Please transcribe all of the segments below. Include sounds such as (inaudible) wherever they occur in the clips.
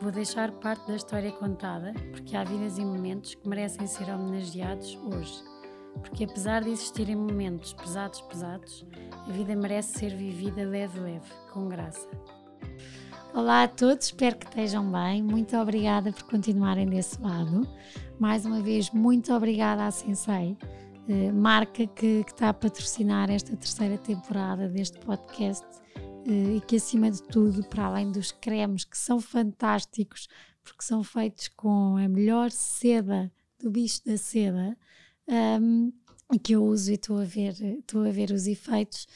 Vou deixar parte da história contada, porque há vidas e momentos que merecem ser homenageados hoje. Porque apesar de existirem momentos pesados, pesados, a vida merece ser vivida leve, leve, com graça. Olá a todos, espero que estejam bem. Muito obrigada por continuarem desse lado. Mais uma vez, muito obrigada à Sensei, eh, marca que, que, está a patrocinar esta terceira temporada deste podcast e que, acima de tudo, para além dos cremes que são fantásticos, porque são feitos com a melhor seda do bicho da seda, um, que eu uso e estou a ver, estou a ver os efeitos,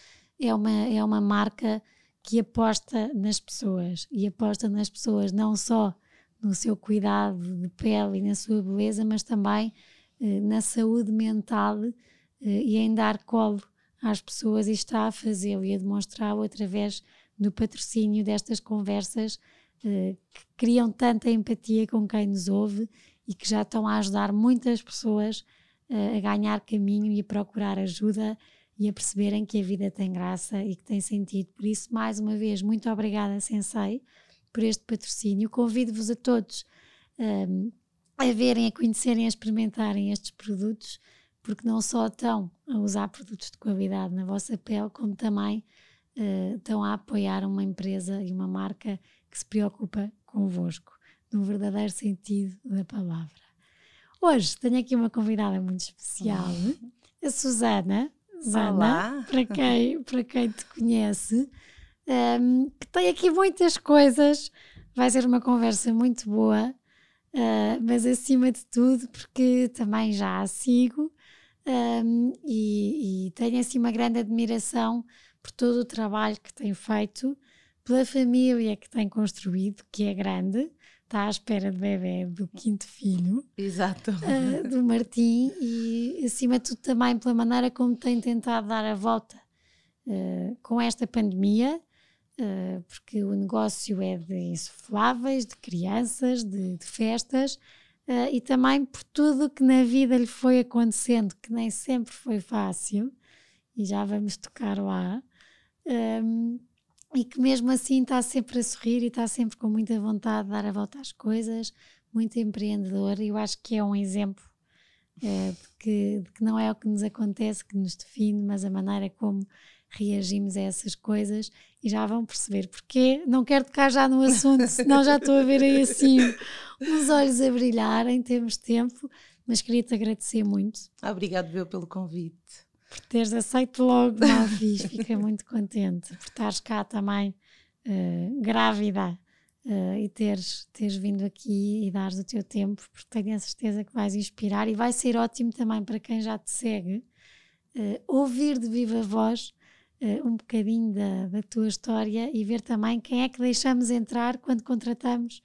é uma, é uma marca que aposta nas pessoas. E aposta nas pessoas não só no seu cuidado de pele e na sua beleza, mas também eh, na saúde mental eh, e em dar colo às pessoas e está a fazê-lo e a demonstrá-lo através do patrocínio destas conversas eh, que criam tanta empatia com quem nos ouve e que já estão a ajudar muitas pessoas a ganhar caminho e a procurar ajuda e a perceberem que a vida tem graça e que tem sentido. Por isso, mais uma vez, muito obrigada, Sensei, por este patrocínio. Convido-vos a todos um, a verem, a conhecerem, a experimentarem estes produtos, porque não só estão a usar produtos de qualidade na vossa pele, como também uh, estão a apoiar uma empresa e uma marca que se preocupa convosco, no verdadeiro sentido da palavra. Hoje tenho aqui uma convidada muito especial, a Susana. Susana, para quem, (laughs) para quem te conhece, um, que tem aqui muitas coisas. Vai ser uma conversa muito boa, uh, mas acima de tudo, porque também já a sigo um, e, e tenho assim uma grande admiração por todo o trabalho que tem feito, pela família que tem construído, que é grande, está à espera de bebê do quinto filho. Exato. Uh, do Martim e, acima de tudo, também pela maneira como tem tentado dar a volta uh, com esta pandemia, uh, porque o negócio é de insufláveis, de crianças, de, de festas. E também por tudo que na vida lhe foi acontecendo, que nem sempre foi fácil, e já vamos tocar lá e que mesmo assim está sempre a sorrir e está sempre com muita vontade de dar a volta às coisas, muito empreendedor. E eu acho que é um exemplo é, de, que, de, que, não é o que nos acontece que nos define, mas a maneira como reagimos a essas coisas e já vão perceber porque não quero tocar já no assunto, senão já estou a ver aí assim os olhos a brilhar em termos de tempo, mas queria-te agradecer muito. Obrigado, Bel, pelo convite por teres aceito logo, não fiz, fiquei muito contente por estares cá também uh, grávida uh, e teres, teres vindo aqui e dares o teu tempo, porque tenho a certeza que vais inspirar e vai ser ótimo também para quem já te segue uh, ouvir de viva voz um bocadinho da, da tua história e ver também quem é que deixamos entrar quando contratamos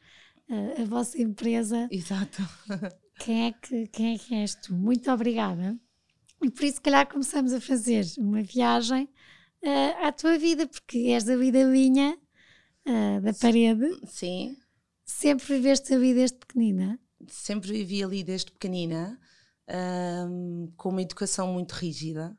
a vossa empresa. Exato. (laughs) Quem é que, quem é que és tu? Muito obrigada. E por isso, se calhar, começamos a fazer uma viagem uh, à tua vida, porque és da vida linha uh, da parede. Sim. Sempre viveste a vida desde pequenina? Sempre vivi ali desde pequenina, um, com uma educação muito rígida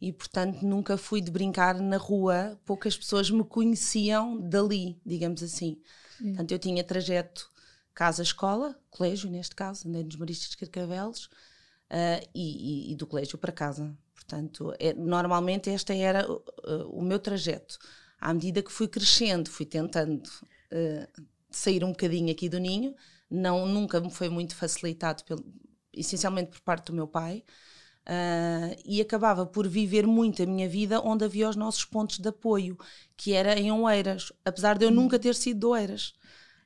e, portanto, nunca fui de brincar na rua. Poucas pessoas me conheciam dali, digamos assim. Sim. Portanto, eu tinha trajeto casa-escola, colégio neste caso, andei nos Maristas de Carcavelos, uh, e, e, do colégio para casa. Portanto, é, normalmente este era uh, o meu trajeto. À medida que fui crescendo, fui tentando uh, sair um bocadinho aqui do ninho, não, nunca me foi muito facilitado, pelo, essencialmente por parte do meu pai, e acabava por viver muito a minha vida onde havia os nossos pontos de apoio, que era em Oeiras, apesar de eu hum. nunca ter sido de Oeiras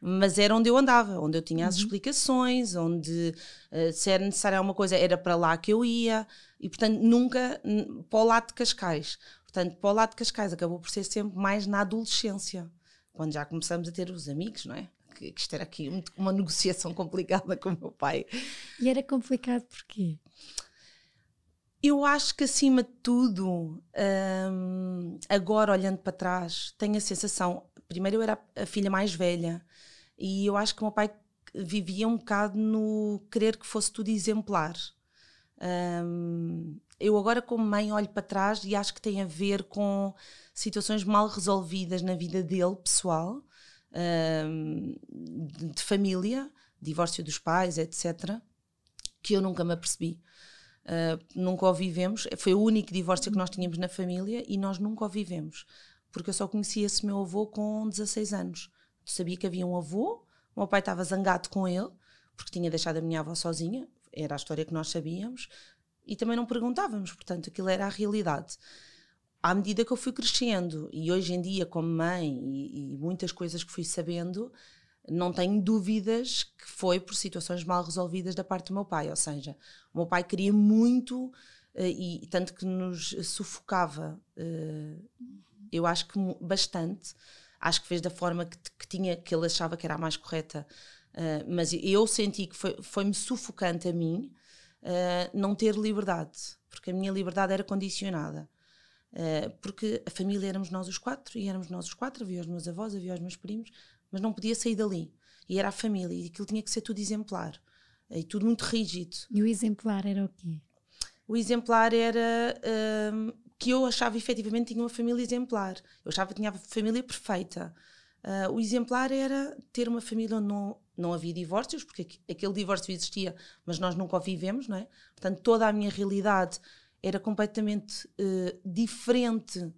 mas era onde eu andava, onde eu tinha as uhum. explicações, onde uh, se era necessária alguma coisa era para lá que eu ia, e portanto nunca para o lado de Cascais. Portanto, para o lado de Cascais acabou por ser sempre mais na adolescência, quando já começamos a ter os amigos, não é? Que, que isto era aqui uma (laughs) negociação complicada com o meu pai. E era complicado porquê? Eu acho que acima de tudo, hum, agora olhando para trás, tenho a sensação. Primeiro, eu era a filha mais velha e eu acho que o meu pai vivia um bocado no querer que fosse tudo exemplar. Hum, eu agora, como mãe, olho para trás e acho que tem a ver com situações mal resolvidas na vida dele, pessoal, hum, de família, divórcio dos pais, etc., que eu nunca me apercebi. Uh, nunca o vivemos. Foi o único divórcio que nós tínhamos na família e nós nunca o vivemos. Porque eu só conhecia esse meu avô com 16 anos. Sabia que havia um avô, o meu pai estava zangado com ele, porque tinha deixado a minha avó sozinha, era a história que nós sabíamos, e também não perguntávamos, portanto, aquilo era a realidade. À medida que eu fui crescendo, e hoje em dia, como mãe, e, e muitas coisas que fui sabendo, não tenho dúvidas que foi por situações mal resolvidas da parte do meu pai. Ou seja, o meu pai queria muito uh, e tanto que nos sufocava, uh, eu acho que bastante. Acho que fez da forma que, que tinha, que ele achava que era a mais correta. Uh, mas eu senti que foi-me foi sufocante a mim não ter liberdade, porque a minha liberdade era condicionada. porque a família éramos nós os quatro, e éramos nós os quatro, havia os meus avós, havia os meus primos, mas não podia sair dali. E era a família, e aquilo tinha que ser tudo exemplar. E tudo muito rígido. E o exemplar era o quê? O exemplar era um, que eu achava efetivamente tinha uma família exemplar. Eu achava que tinha a família perfeita. Uh, o exemplar era ter uma família onde não, não havia divórcios, porque aquele divórcio existia, mas nós nunca o vivemos, não é? Portanto, toda a minha realidade era completamente uh, diferente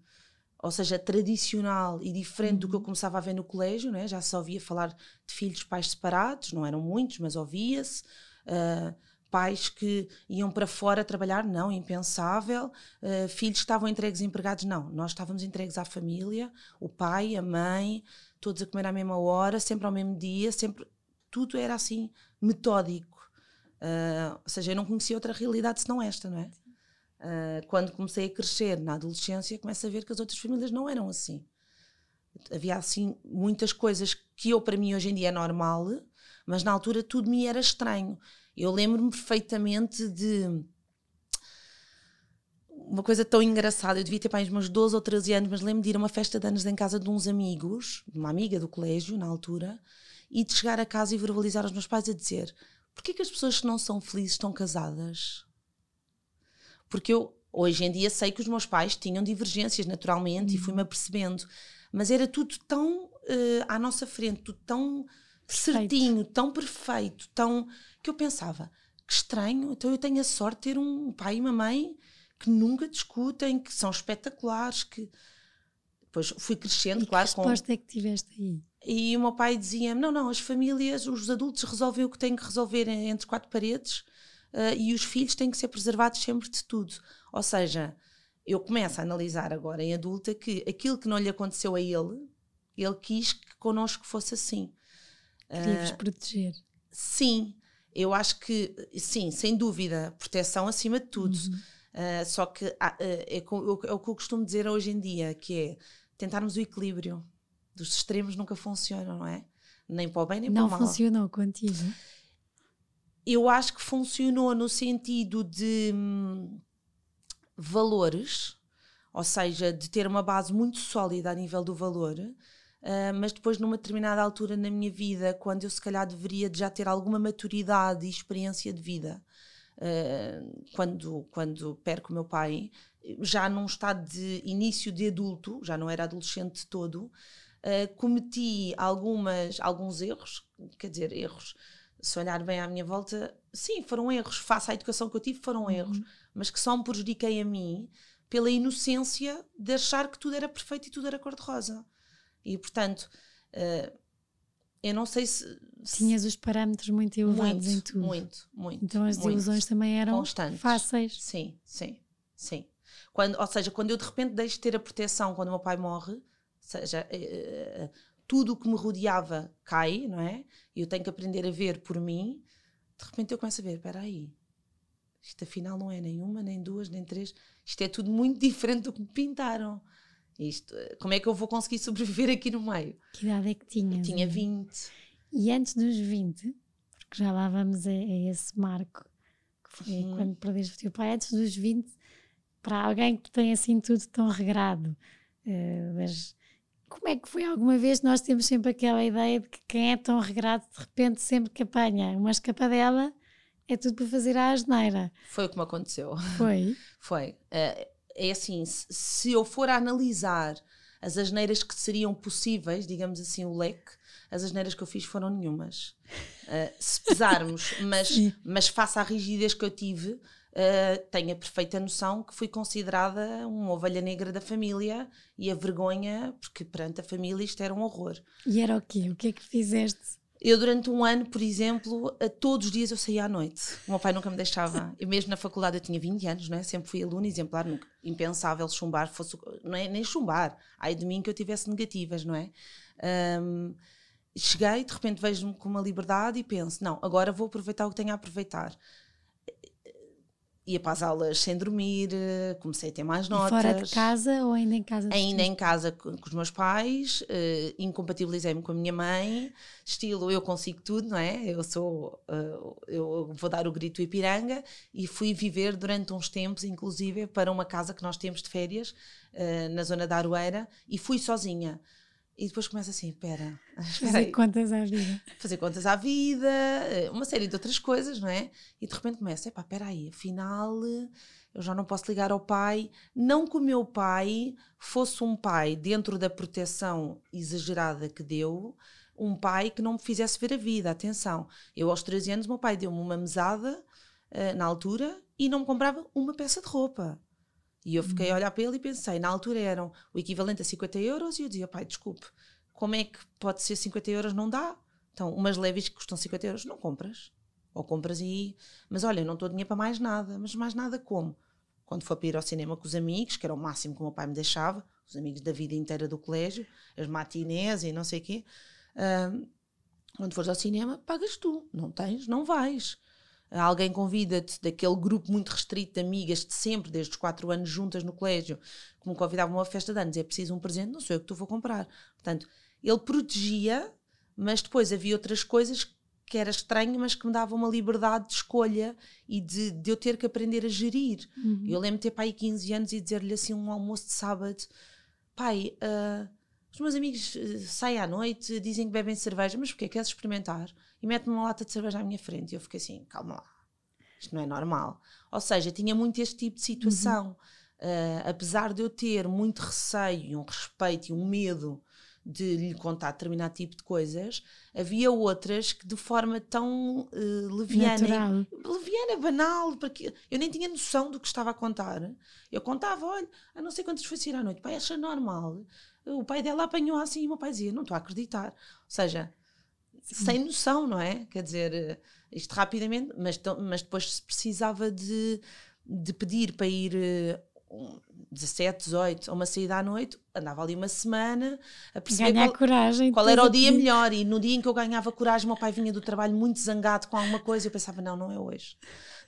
ou seja, tradicional e diferente do que eu uhum. começava a ver no colégio, né? já se ouvia falar de filhos pais separados, não eram muitos, mas ouvia-se. Uh, pais que iam para fora trabalhar, não, impensável. Uh, filhos que estavam entregues empregados, não. Nós estávamos entregues à família, o pai, a mãe, todos a comer à mesma hora, sempre ao mesmo dia, sempre. Tudo era assim, metódico. Uh, ou seja, eu não conhecia outra realidade senão esta, não é? Uh, quando comecei a crescer na adolescência, começo a ver que as outras famílias não eram assim. Havia assim muitas coisas que eu para mim hoje em dia é normal, mas na altura tudo me era estranho. Eu lembro-me perfeitamente de uma coisa tão engraçada. Eu devia ter mais uns 12 ou 13 anos, mas lembro de ir a uma festa de anos em casa de uns amigos, de uma amiga do colégio na altura, e de chegar a casa e verbalizar aos meus pais a dizer: porquê que as pessoas que não são felizes estão casadas? Porque eu hoje em dia sei que os meus pais tinham divergências naturalmente uhum. e fui-me apercebendo, mas era tudo tão uh, à nossa frente, tudo tão perfeito. certinho, tão perfeito, tão que eu pensava que estranho, então eu tenho a sorte de ter um pai e uma mãe que nunca discutem, que são espetaculares, que depois fui crescendo, e claro. Que resposta com... é que tiveste aí? E o meu pai dizia-me: não, não, as famílias, os adultos resolvem o que têm que resolver entre quatro paredes uh, e os filhos têm que ser preservados sempre de tudo. Ou seja, eu começo a analisar agora em adulta que aquilo que não lhe aconteceu a ele, ele quis que connosco fosse assim. Queria-vos uh, proteger. Sim, eu acho que, sim, sem dúvida, proteção acima de tudo. Uhum. Uh, só que uh, é, o que eu costumo dizer hoje em dia, que é tentarmos o equilíbrio. Dos extremos nunca funcionam, não é? Nem para o bem, nem não para o mal. Não funcionou contigo? Eu acho que funcionou no sentido de hum, valores, ou seja, de ter uma base muito sólida a nível do valor, uh, mas depois, numa determinada altura na minha vida, quando eu se calhar deveria já ter alguma maturidade e experiência de vida, uh, quando, quando perco o meu pai, já num estado de início de adulto, já não era adolescente todo, uh, cometi algumas, alguns erros, quer dizer, erros se olhar bem à minha volta, sim, foram erros. Face à educação que eu tive, foram uhum. erros. Mas que só me prejudiquei a mim pela inocência de achar que tudo era perfeito e tudo era cor-de-rosa. E, portanto, uh, eu não sei se. Tinhas os parâmetros muito elevados muito, em tudo. Muito, muito. Então as desilusões também eram Constantes. fáceis. Sim, sim, sim. Quando, ou seja, quando eu de repente deixo de ter a proteção quando o meu pai morre, seja, uh, tudo o que me rodeava cai, não é? E eu tenho que aprender a ver por mim. De repente eu começo a ver, espera aí, isto afinal não é nenhuma, nem duas, nem três. Isto é tudo muito diferente do que me pintaram. Isto, como é que eu vou conseguir sobreviver aqui no meio? Que idade é que tinha? Eu tinha 20. E antes dos 20, porque já lá vamos a, a esse marco, que foi uhum. quando perdeste o teu pai, antes dos 20, para alguém que tem assim tudo tão regrado. Uh, mas como é que foi alguma vez? Nós temos sempre aquela ideia de que quem é tão regrado, de repente, sempre que apanha uma escapadela, é tudo para fazer a asneira. Foi o que me aconteceu. Foi? (laughs) foi. Uh, é assim, se eu for a analisar as asneiras que seriam possíveis, digamos assim, o leque, as asneiras que eu fiz foram nenhumas. Uh, se pesarmos, (laughs) mas, mas face à rigidez que eu tive, uh, tenho a perfeita noção que fui considerada uma ovelha negra da família e a vergonha, porque perante a família isto era um horror. E era o quê? O que é que fizeste? Eu, durante um ano, por exemplo, todos os dias eu saía à noite. O meu pai nunca me deixava. (laughs) E mesmo na faculdade eu tinha 20 anos, não é? Sempre fui aluna exemplar, nunca, impensável chumbar, fosse, não é nem chumbar. Ai de mim que eu tivesse negativas, não é? Um, cheguei, de repente vejo-me com uma liberdade e penso: não, agora vou aproveitar o que tenho a aproveitar ia para as aulas sem dormir, comecei a ter mais notas. E fora de casa ou ainda em casa? Ainda em casa com, com os meus pais, uh, incompatibilizei-me com a minha mãe, estilo eu consigo tudo, não é? Eu sou, uh, eu vou dar o grito Ipiranga e fui viver durante uns tempos, inclusive, para uma casa que nós temos de férias, uh, na zona da Aroeira, e fui sozinha. E depois começa assim, (laughs) espera. Fazer aí. contas à vida. Fazer contas à vida, eh, uma série de outras coisas, não é? E de repente começa, epá, espera aí, afinal eu já não posso ligar ao pai. Não que o meu pai fosse um pai dentro da proteção exagerada que deu, um pai que não me fizesse ver a vida. Atenção, eu aos 13 anos, meu pai deu-me uma mesada uh, na altura e não me comprava uma peça de roupa. E eu fiquei a olhar para ele e pensei, na altura eram o equivalente a 50 euros, e eu dizia, pai, desculpe, como é que pode ser 50 euros? Não dá. Então, umas leves que custam 50 euros, não compras. Ou compras e. Mas olha, não estou dinheiro para mais nada. Mas mais nada como? Quando for para ir ao cinema com os amigos, que era o máximo que o meu pai me deixava, os amigos da vida inteira do colégio, as matinés e não sei o quê. Um, quando fores ao cinema, pagas tu. Não tens, não vais alguém convida-te daquele grupo muito restrito de amigas de sempre, desde os quatro anos juntas no colégio, que me convidavam a uma festa de anos, é preciso um presente, não sei o que tu vou comprar. Portanto, ele protegia, mas depois havia outras coisas que era estranho, mas que me davam uma liberdade de escolha e de, de eu ter que aprender a gerir. Uhum. Eu lembro de ter pai 15 anos e dizer-lhe assim um almoço de sábado, pai, uh, os meus amigos uh, saem à noite, dizem que bebem cerveja, mas porquê? Queres experimentar? e mete-me uma lata de cerveja à minha frente. E eu fiquei assim, calma lá, isto não é normal. Ou seja, tinha muito este tipo de situação. Uhum. Uh, apesar de eu ter muito receio, um respeito e um medo de lhe contar determinado tipo de coisas, havia outras que de forma tão uh, leviana, leviana, banal, porque eu nem tinha noção do que estava a contar. Eu contava, olha, a não sei quantas foi sair à noite, pai acha normal. O pai dela apanhou assim e o meu pai dizia, não estou a acreditar. Ou seja, sem noção, não é? Quer dizer, eh, isto rapidamente, mas, mas depois se precisava de, de pedir para ir um, 17, 18 a uma saída à noite, andava ali uma semana a perceber Ganhar qual, coragem, qual era o dia melhor. E no dia em que eu ganhava coragem, meu pai vinha do trabalho muito zangado com alguma coisa, eu pensava, não, não é hoje.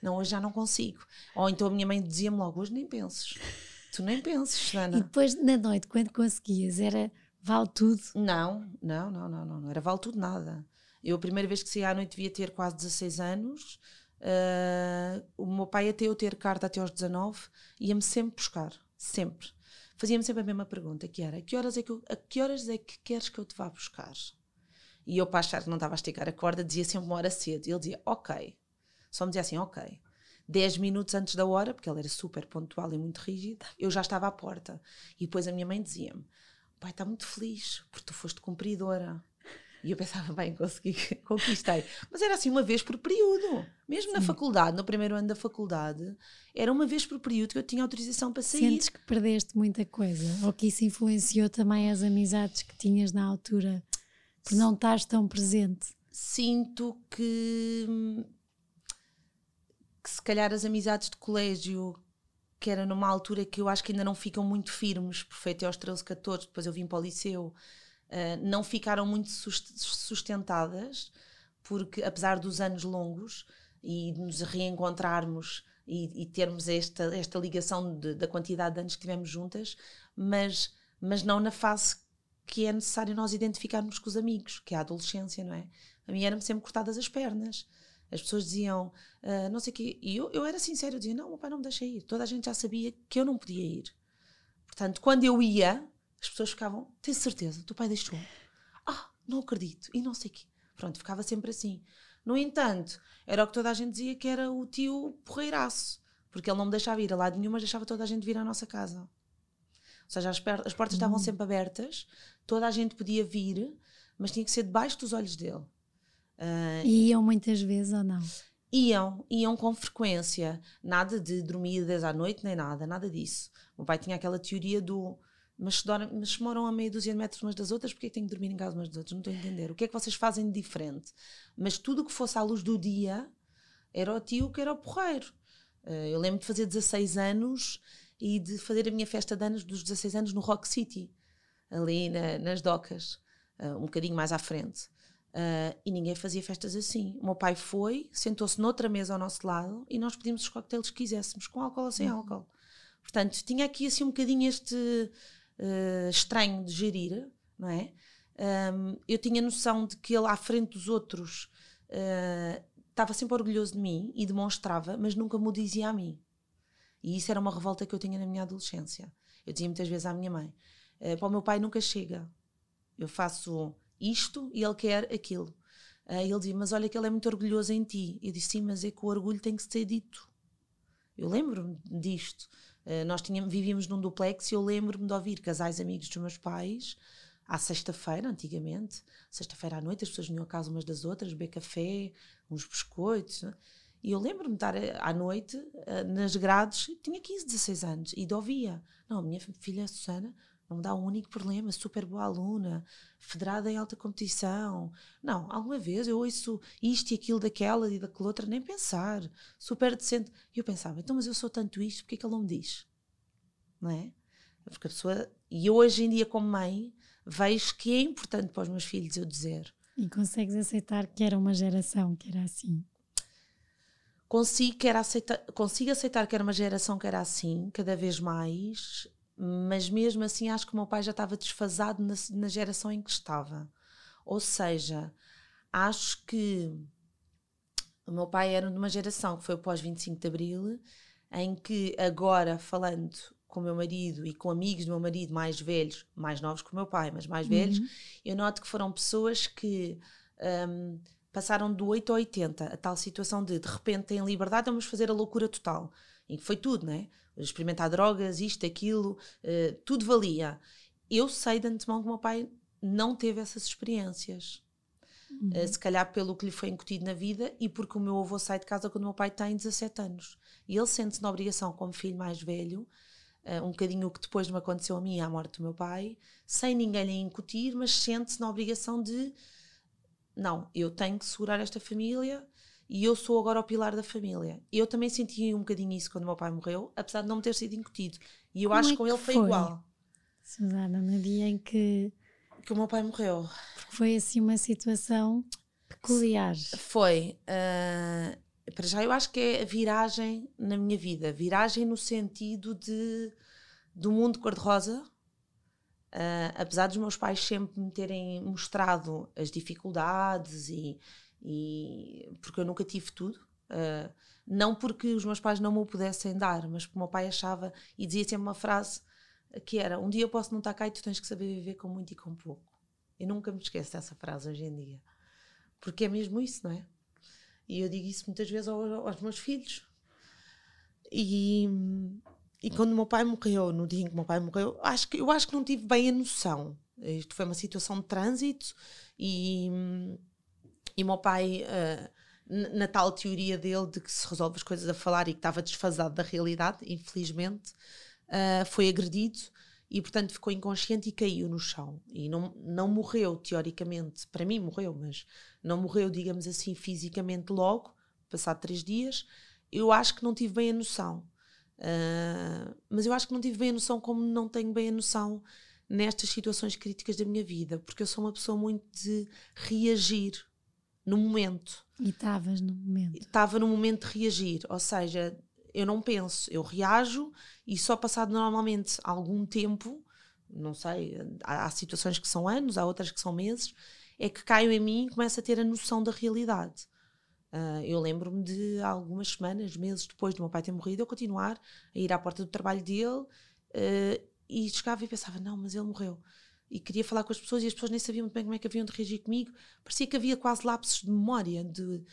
Não, hoje já não consigo. Ou então a minha mãe dizia-me logo, hoje nem penses. Tu nem penses, Sana. E depois, na noite, quando conseguias, era Vale tudo? Não, não, não, não, não, não era vale tudo nada. Eu, a primeira vez que saí à noite, devia ter quase 16 anos. Uh, o meu pai, até eu ter carta até aos 19, ia-me sempre buscar. Sempre. Fazia-me sempre a mesma pergunta, que era, a que, horas é que eu, a que horas é que queres que eu te vá buscar? E eu, para achar que não estava a esticar a corda, dizia sempre uma hora cedo. E ele dizia, ok. Só me dizia assim, ok. 10 minutos antes da hora, porque ele era super pontual e muito rígido, eu já estava à porta. E depois a minha mãe dizia-me, pai está muito feliz porque tu foste cumpridora. E eu pensava, bem, consegui, (laughs) conquistei. Mas era assim uma vez por período. Mesmo Sim. na faculdade, no primeiro ano da faculdade, era uma vez por período que eu tinha autorização para sair. Sentes que perdeste muita coisa? Ou que isso influenciou também as amizades que tinhas na altura? Por não estás tão presente? Sinto que, se calhar as amizades de colégio que era numa altura que eu acho que ainda não ficam muito firmes, por feito aos 13, 14, depois eu vim para o liceu, uh, não ficaram muito sustentadas, porque apesar dos anos longos e de nos reencontrarmos e, e termos esta, esta ligação de, da quantidade de anos que tivemos juntas, mas, mas não na fase que é necessário nós identificarmos com os amigos, que é a adolescência, não é? A mim eram-me sempre cortadas as pernas. As pessoas diziam, uh, não sei o quê. E eu, eu era sincero, eu dizia, não, meu pai não me deixa ir. Toda a gente já sabia que eu não podia ir. Portanto, quando eu ia, as pessoas ficavam, tens certeza, teu pai deixou. Ah, não acredito. E não sei o quê. Pronto, ficava sempre assim. No entanto, era o que toda a gente dizia que era o tio porreiraço. Porque ele não me deixava ir a lado nenhum, mas deixava toda a gente vir à nossa casa. Ou seja, as, as portas uhum. estavam sempre abertas, toda a gente podia vir, mas tinha que ser debaixo dos olhos dele. Uh, e iam muitas vezes ou não? Iam, iam com frequência. Nada de dormir 10 à noite, nem nada, nada disso. O meu pai tinha aquela teoria do mas se, dormem, mas se moram a meia dúzia de metros umas das outras, porque é que têm que dormir em casa umas das outras? Não estou a entender. O que é que vocês fazem de diferente? Mas tudo que fosse à luz do dia era o tio que era o porreiro. Uh, eu lembro de fazer 16 anos e de fazer a minha festa de anos dos 16 anos no Rock City, ali na, nas docas, uh, um bocadinho mais à frente. Uh, e ninguém fazia festas assim. O meu pai foi, sentou-se noutra mesa ao nosso lado e nós pedimos os coquetéis que quiséssemos, com álcool ou sem uhum. álcool. Portanto, tinha aqui assim um bocadinho este uh, estranho de gerir, não é? Um, eu tinha noção de que ele à frente dos outros uh, estava sempre orgulhoso de mim e demonstrava, mas nunca me o dizia a mim. E isso era uma revolta que eu tinha na minha adolescência. Eu dizia muitas vezes à minha mãe: para o meu pai nunca chega. Eu faço isto e ele quer aquilo. Uh, ele dizia: Mas olha que ele é muito orgulhoso em ti. Eu disse: Sim, mas é que o orgulho tem que ser dito. Eu lembro-me disto. Uh, nós tínhamos, vivíamos num duplex e eu lembro-me de ouvir casais amigos dos meus pais à sexta-feira, antigamente, sexta-feira à noite, as pessoas vinham a casa umas das outras, beber café, uns biscoitos. Né? E eu lembro-me de estar eh, à noite nas grades, tinha 15, 16 anos, e de ouvia. Não, a minha filha Susana não me dá um único problema, super boa aluna, federada em alta competição. Não, alguma vez eu ouço isto e aquilo daquela e daquela outra, nem pensar, super decente. E eu pensava, então, mas eu sou tanto isto, porque é que ele não me diz? Não é? Porque a pessoa. E eu hoje em dia, como mãe, vejo que é importante para os meus filhos eu dizer. E consegues aceitar que era uma geração que era assim? consigo, que aceitar, consigo aceitar que era uma geração que era assim, cada vez mais, mas mesmo assim acho que o meu pai já estava desfasado na, na geração em que estava. Ou seja, acho que o meu pai era de uma geração que foi pós 25 de Abril, em que agora, falando com o meu marido e com amigos do meu marido mais velhos, mais novos que o meu pai, mas mais velhos, uhum. eu noto que foram pessoas que um, passaram do 8 ao 80, a tal situação de de repente têm liberdade, vamos fazer a loucura total. Que foi tudo, né? Experimentar drogas, isto, aquilo, uh, tudo valia. Eu sei de antemão que o meu pai não teve essas experiências. Uhum. Uh, se calhar pelo que lhe foi incutido na vida e porque o meu avô sai de casa quando o meu pai tem 17 anos. E ele sente-se na obrigação, como filho mais velho, uh, um bocadinho o que depois me aconteceu a mim, à morte do meu pai, sem ninguém lhe incutir, mas sente-se na obrigação de não, eu tenho que segurar esta família e eu sou agora o pilar da família. Eu também senti um bocadinho isso quando o meu pai morreu, apesar de não me ter sido incutido. E eu Como acho que é com ele foi, foi igual. Susana, no dia em que. Que o meu pai morreu. Porque foi assim uma situação peculiar. Foi. Uh, para já, eu acho que é a viragem na minha vida. Viragem no sentido de do mundo cor-de-rosa Uh, apesar dos meus pais sempre me terem mostrado as dificuldades e, e porque eu nunca tive tudo, uh, não porque os meus pais não me o pudessem dar, mas porque o meu pai achava e dizia sempre uma frase que era: Um dia eu posso não estar cá e tu tens que saber viver com muito e com pouco. Eu nunca me esqueço dessa frase hoje em dia, porque é mesmo isso, não é? E eu digo isso muitas vezes aos, meus filhos. E, e quando o meu pai morreu, no dia em que o meu pai morreu, acho que, eu acho que não tive bem a noção. Isto foi uma situação de trânsito e, e meu pai, uh, na tal teoria dele de que se resolve as coisas a falar e que estava desfasado da realidade, infelizmente, uh, foi agredido e, portanto, ficou inconsciente e caiu no chão. E não, não morreu, teoricamente. Para mim, morreu, mas não morreu, digamos assim, fisicamente logo, passado três dias. Eu acho que não tive bem a noção. Uh, mas eu acho que não tive bem a noção, como não tenho bem a noção nestas situações críticas da minha vida, porque eu sou uma pessoa muito de reagir no momento. E estavas no momento. Estava no momento de reagir, ou seja, eu não penso, eu reajo e só passado normalmente algum tempo, não sei, há, há situações que são anos, há outras que são meses, é que caio em mim e começo a ter a noção da realidade. Uh, eu lembro-me de algumas semanas, meses depois do meu pai ter morrido, eu continuar a ir à porta do trabalho dele uh, e chegava e pensava: não, mas ele morreu. E queria falar com as pessoas e as pessoas nem sabiam muito bem como é que haviam de reagir comigo. Parecia que havia quase lapsos de memória. De,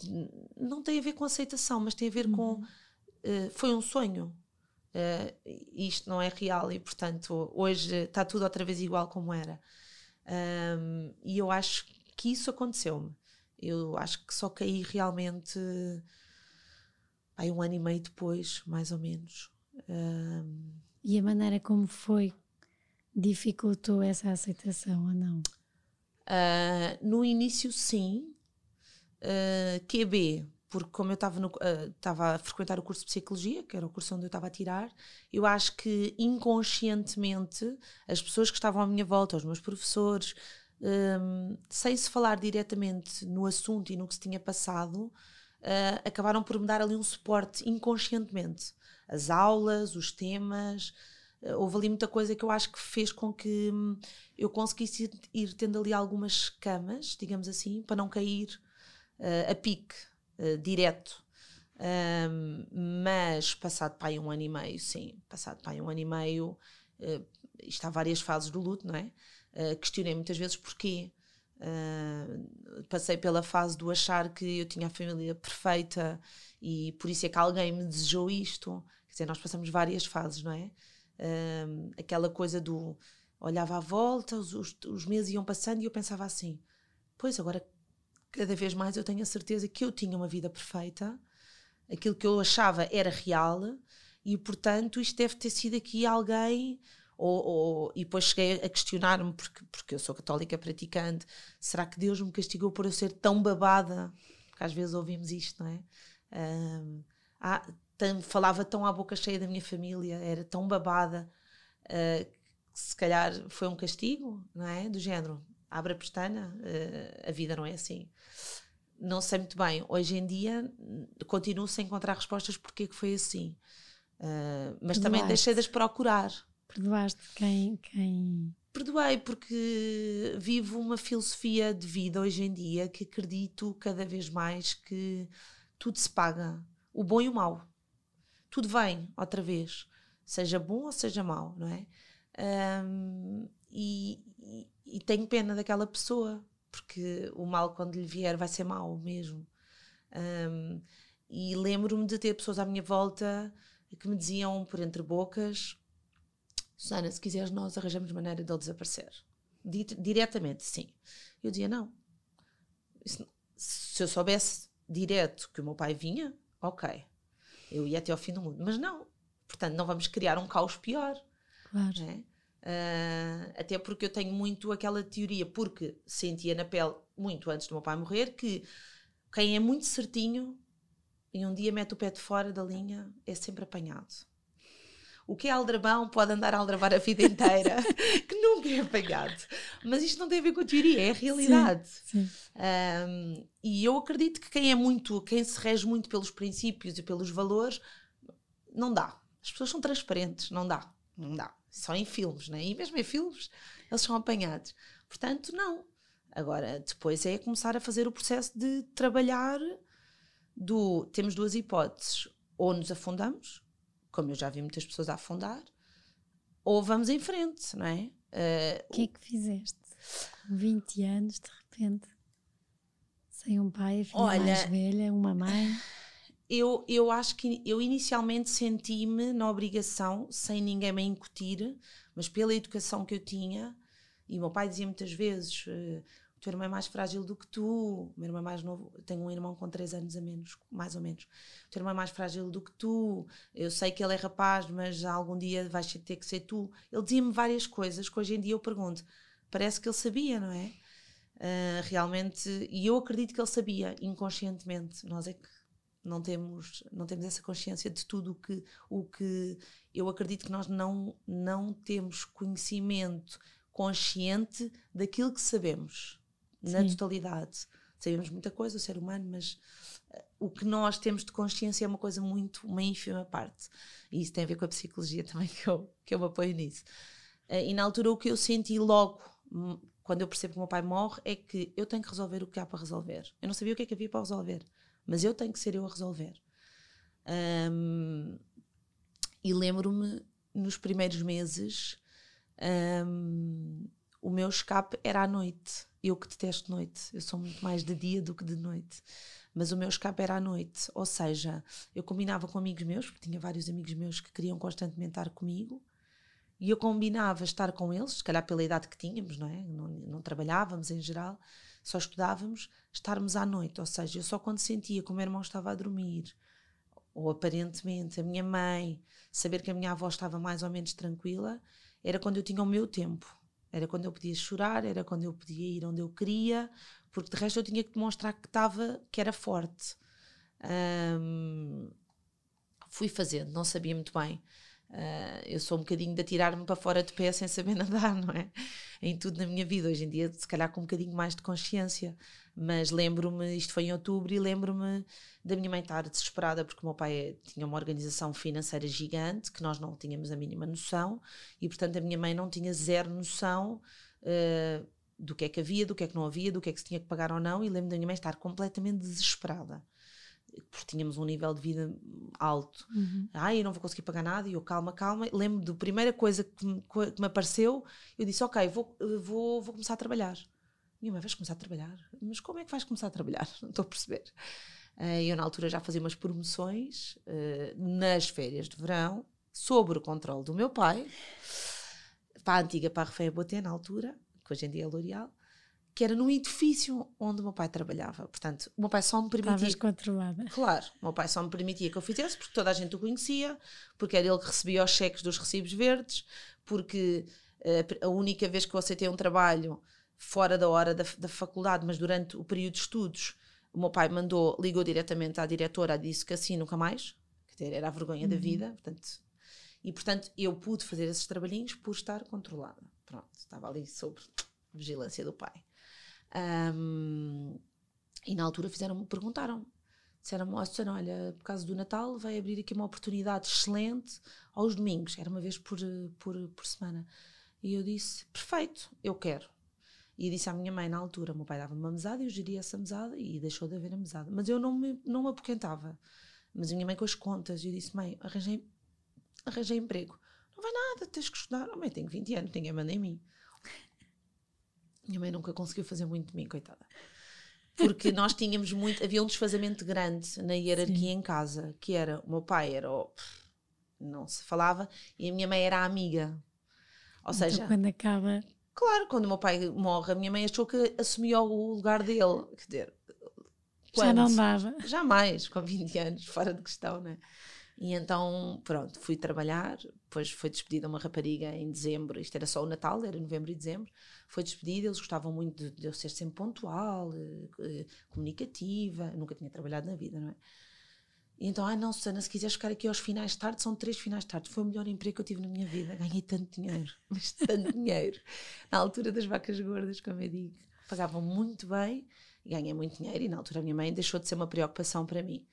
de não tem a ver com aceitação, mas tem a ver uhum. com. Uh, foi um sonho. isto não é real e, portanto, hoje está tudo outra vez igual como era. Um, e eu acho que isso aconteceu-me. Eu acho que só caí realmente aí um ano e meio depois, mais ou menos. Um, e a maneira como foi dificultou essa aceitação ou não? Uh, no início, sim. Uh, QB, porque como eu estava uh, a frequentar o curso de psicologia, que era o curso onde eu estava a tirar, eu acho que inconscientemente as pessoas que estavam à minha volta, os meus professores, um, sem se falar diretamente no assunto e no que se tinha passado, uh, acabaram por me dar ali um suporte inconscientemente. As aulas, os temas, houve ali muita coisa que eu acho que fez com que um, eu conseguisse ir, tendo ali algumas camas, digamos assim, para não cair uh, a pique, direto. Um, mas passado para um ano e meio, sim, passado para um ano e meio, uh, isto há várias fases do luto, não é? Uh, questionei muitas vezes porquê. Uh, passei pela fase do achar que eu tinha a família perfeita e por isso é que alguém me desejou isto. Quer dizer, nós passamos várias fases, não é? Aquela coisa do olhava à volta, os, os, os, meses iam passando e eu pensava assim: pois agora cada vez mais eu tenho a certeza que eu tinha uma vida perfeita, aquilo que eu achava era real e portanto isto deve ter sido aqui alguém ou, ou, e depois cheguei a questionar-me, porque, porque eu sou católica praticante, será que Deus me castigou por eu ser tão babada? Porque às vezes ouvimos isto, não é? Um, ah, tão, falava tão à boca cheia da minha família, era tão babada, uh, que se calhar foi um castigo, não é? Do género, abre a pestana, uh, a vida não é assim. Não sei muito bem. Hoje em dia continuo sem encontrar respostas porque é que foi assim. Uh, mas também deixei de as procurar. Perdoaste quem, quem. Perdoei porque vivo uma filosofia de vida hoje em dia que acredito cada vez mais que tudo se paga, o bom e o mau. Tudo vem outra vez, seja bom ou seja mau, não é? Um, e, e, e tenho pena daquela pessoa, porque o mal, quando lhe vier, vai ser mau mesmo. Um, e lembro-me de ter pessoas à minha volta que me diziam por entre bocas Susana, se quiseres, nós arranjamos maneira de ele desaparecer. diretamente, sim. Eu dizia, não. Isso, se eu soubesse direto que o meu pai vinha, ok. Eu ia até ao fim do mundo. Mas não. Portanto, não vamos criar um caos pior. Claro. Uh, até porque eu tenho muito aquela teoria, porque sentia na pele muito antes do meu pai morrer, que quem é muito certinho e um dia mete o pé de fora da linha é sempre apanhado o que é aldrabão pode andar a aldrabar a vida inteira, (laughs) que nunca é apagado. Mas isto não tem a ver com a teoria, é a realidade. Sim, sim. Um, e eu acredito que quem é muito, quem se rege muito pelos princípios e pelos valores, não dá. As pessoas são transparentes, não dá. Não dá. Só em filmes, né? E mesmo em filmes, eles são apanhados. Portanto, não. Agora, depois é começar a fazer o processo de trabalhar do. Temos duas hipóteses. Ou nos afundamos, como eu já vi muitas pessoas a afundar, ou vamos em frente, não é? Uh, o que é que fizeste? Com 20 anos, de repente, sem um pai, a filha olha, mais velha, uma mãe. Eu, eu acho que eu inicialmente senti-me na obrigação, sem ninguém me incutir, mas pela educação que eu tinha, e o meu pai dizia muitas vezes: o teu irmão é mais frágil do que tu, o meu irmão é mais novo, tenho um irmão com 3 anos a menos, mais ou menos. O teu irmão é mais frágil do que tu, eu sei que ele é rapaz, mas algum dia vais ter que ser tu. Ele dizia-me várias coisas que hoje em dia eu pergunto, parece que ele sabia, não é? Uh, realmente, e eu acredito que ele sabia, inconscientemente. Nós é que não temos, não temos essa consciência de tudo o que, o que eu acredito que nós não, não temos conhecimento consciente daquilo que sabemos na Sim. totalidade. Sabemos muita coisa, o ser humano, mas uh, o que nós temos de consciência é uma coisa muito, uma ínfima parte. E isso tem a ver com a psicologia (laughs) também, que eu, que eu me apoio nisso. Uh, e na altura o que eu senti logo, quando eu percebo que o meu pai morre, é que eu tenho que resolver o que há para resolver. Eu não sabia o que é que havia para resolver. mas eu tenho que ser eu a resolver. Um, e lembro-me, nos primeiros meses, um, o meu escape era à noite. Eu que detesto noite, eu sou muito mais de dia do que de noite. Mas o meu escape era à noite, ou seja, eu combinava com amigos meus, porque tinha vários amigos meus que queriam constantemente estar comigo, e eu combinava estar com eles, se calhar pela idade que tínhamos, não é? Não, não trabalhávamos em geral, só estudávamos, estarmos à noite, ou seja, eu só quando sentia que o meu irmão estava a dormir, ou aparentemente a minha mãe, saber que a minha avó estava mais ou menos tranquila, era quando eu tinha o meu tempo. Era quando eu podia chorar, era quando eu podia ir onde eu queria, porque de resto eu tinha que demonstrar que estava, que era forte. Um, fui fazendo, não sabia muito bem. Uh, eu sou um bocadinho de atirar-me para fora de pé sem saber (laughs) nadar, não é? Em tudo na minha vida. Hoje em dia, se calhar com um bocadinho mais de consciência. Mas lembro-me, isto foi em outubro, e lembro-me da minha mãe estar desesperada porque o meu pai tinha uma organização financeira gigante que nós não tínhamos a mínima noção e, portanto, a minha mãe não tinha zero noção uh, do que é que havia, do que é que não havia, do que é que se tinha que pagar ou não. E lembro da minha mãe estar completamente desesperada porque tínhamos um nível de vida alto. Uhum. Ai, eu não vou conseguir pagar nada. E eu, calma, calma. Lembro da primeira coisa que me, que me apareceu, eu disse, ok, vou, vou, vou começar a trabalhar. Minha mãe, vais começar a trabalhar? Mas como é que vais começar a trabalhar? (laughs) Não estou a perceber. Uh, eu, na altura, já fazia umas promoções uh, nas férias de verão sobre o controle do meu pai para a antiga Parfait Boté, na altura, que hoje em dia é L'Oréal, que era no edifício onde o meu pai trabalhava. Portanto, o meu pai só me permitia. Estavas controlada. Claro, o meu pai só me permitia que eu fizesse, porque toda a gente o conhecia, porque era ele que recebia os cheques dos recibos verdes, porque uh, a única vez que eu aceitei um trabalho fora da hora da, da faculdade, mas durante o período de estudos, o meu pai mandou, ligou diretamente à diretora, disse que assim nunca mais, que era a vergonha uhum. da vida, portanto, e portanto eu pude fazer esses trabalhinhos por estar controlada. Pronto, estava ali sob vigilância do pai. Um, e na altura fizeram-me, perguntaram disseram-me, oh, olha, por causa do Natal vai abrir aqui uma oportunidade excelente aos domingos, era uma vez por, por, por semana. E eu disse, perfeito, eu quero. E disse à minha mãe na altura: meu pai dava-me uma mesada e eu geria essa mesada e deixou de haver a mesada. Mas eu não me, não me apoquentava. Mas a minha mãe com as contas, eu disse: mãe, arranjei, arranjei emprego. Não vai nada, tens que estudar. Oh, mãe, tenho 20 anos, ninguém manda em mim. Minha mãe nunca conseguiu fazer muito de mim, coitada. Porque nós tínhamos muito. Havia um desfazamento grande na hierarquia Sim. em casa, que era: o meu pai era. Oh, não se falava, e a minha mãe era a amiga. Ou então, seja. Quando acaba Claro, quando o meu pai morre, a minha mãe achou que assumiu o lugar dele. Quer dizer, quando? já não dava. Jamais, com 20 anos, fora de questão, né? E então, pronto, fui trabalhar. Depois foi despedida uma rapariga em dezembro. Isto era só o Natal, era novembro e dezembro. Foi despedida. Eles gostavam muito de, de eu ser sempre pontual, eh, comunicativa. nunca tinha trabalhado na vida, não é? E então, ah, não, Susana, se quiseres ficar aqui aos finais de tarde, são três finais de tarde. Foi o melhor emprego que eu tive na minha vida. Ganhei tanto dinheiro, (laughs) mas tanto dinheiro. Na altura das vacas gordas, como eu digo, pagavam muito bem ganhei muito dinheiro. E na altura a minha mãe deixou de ser uma preocupação para mim.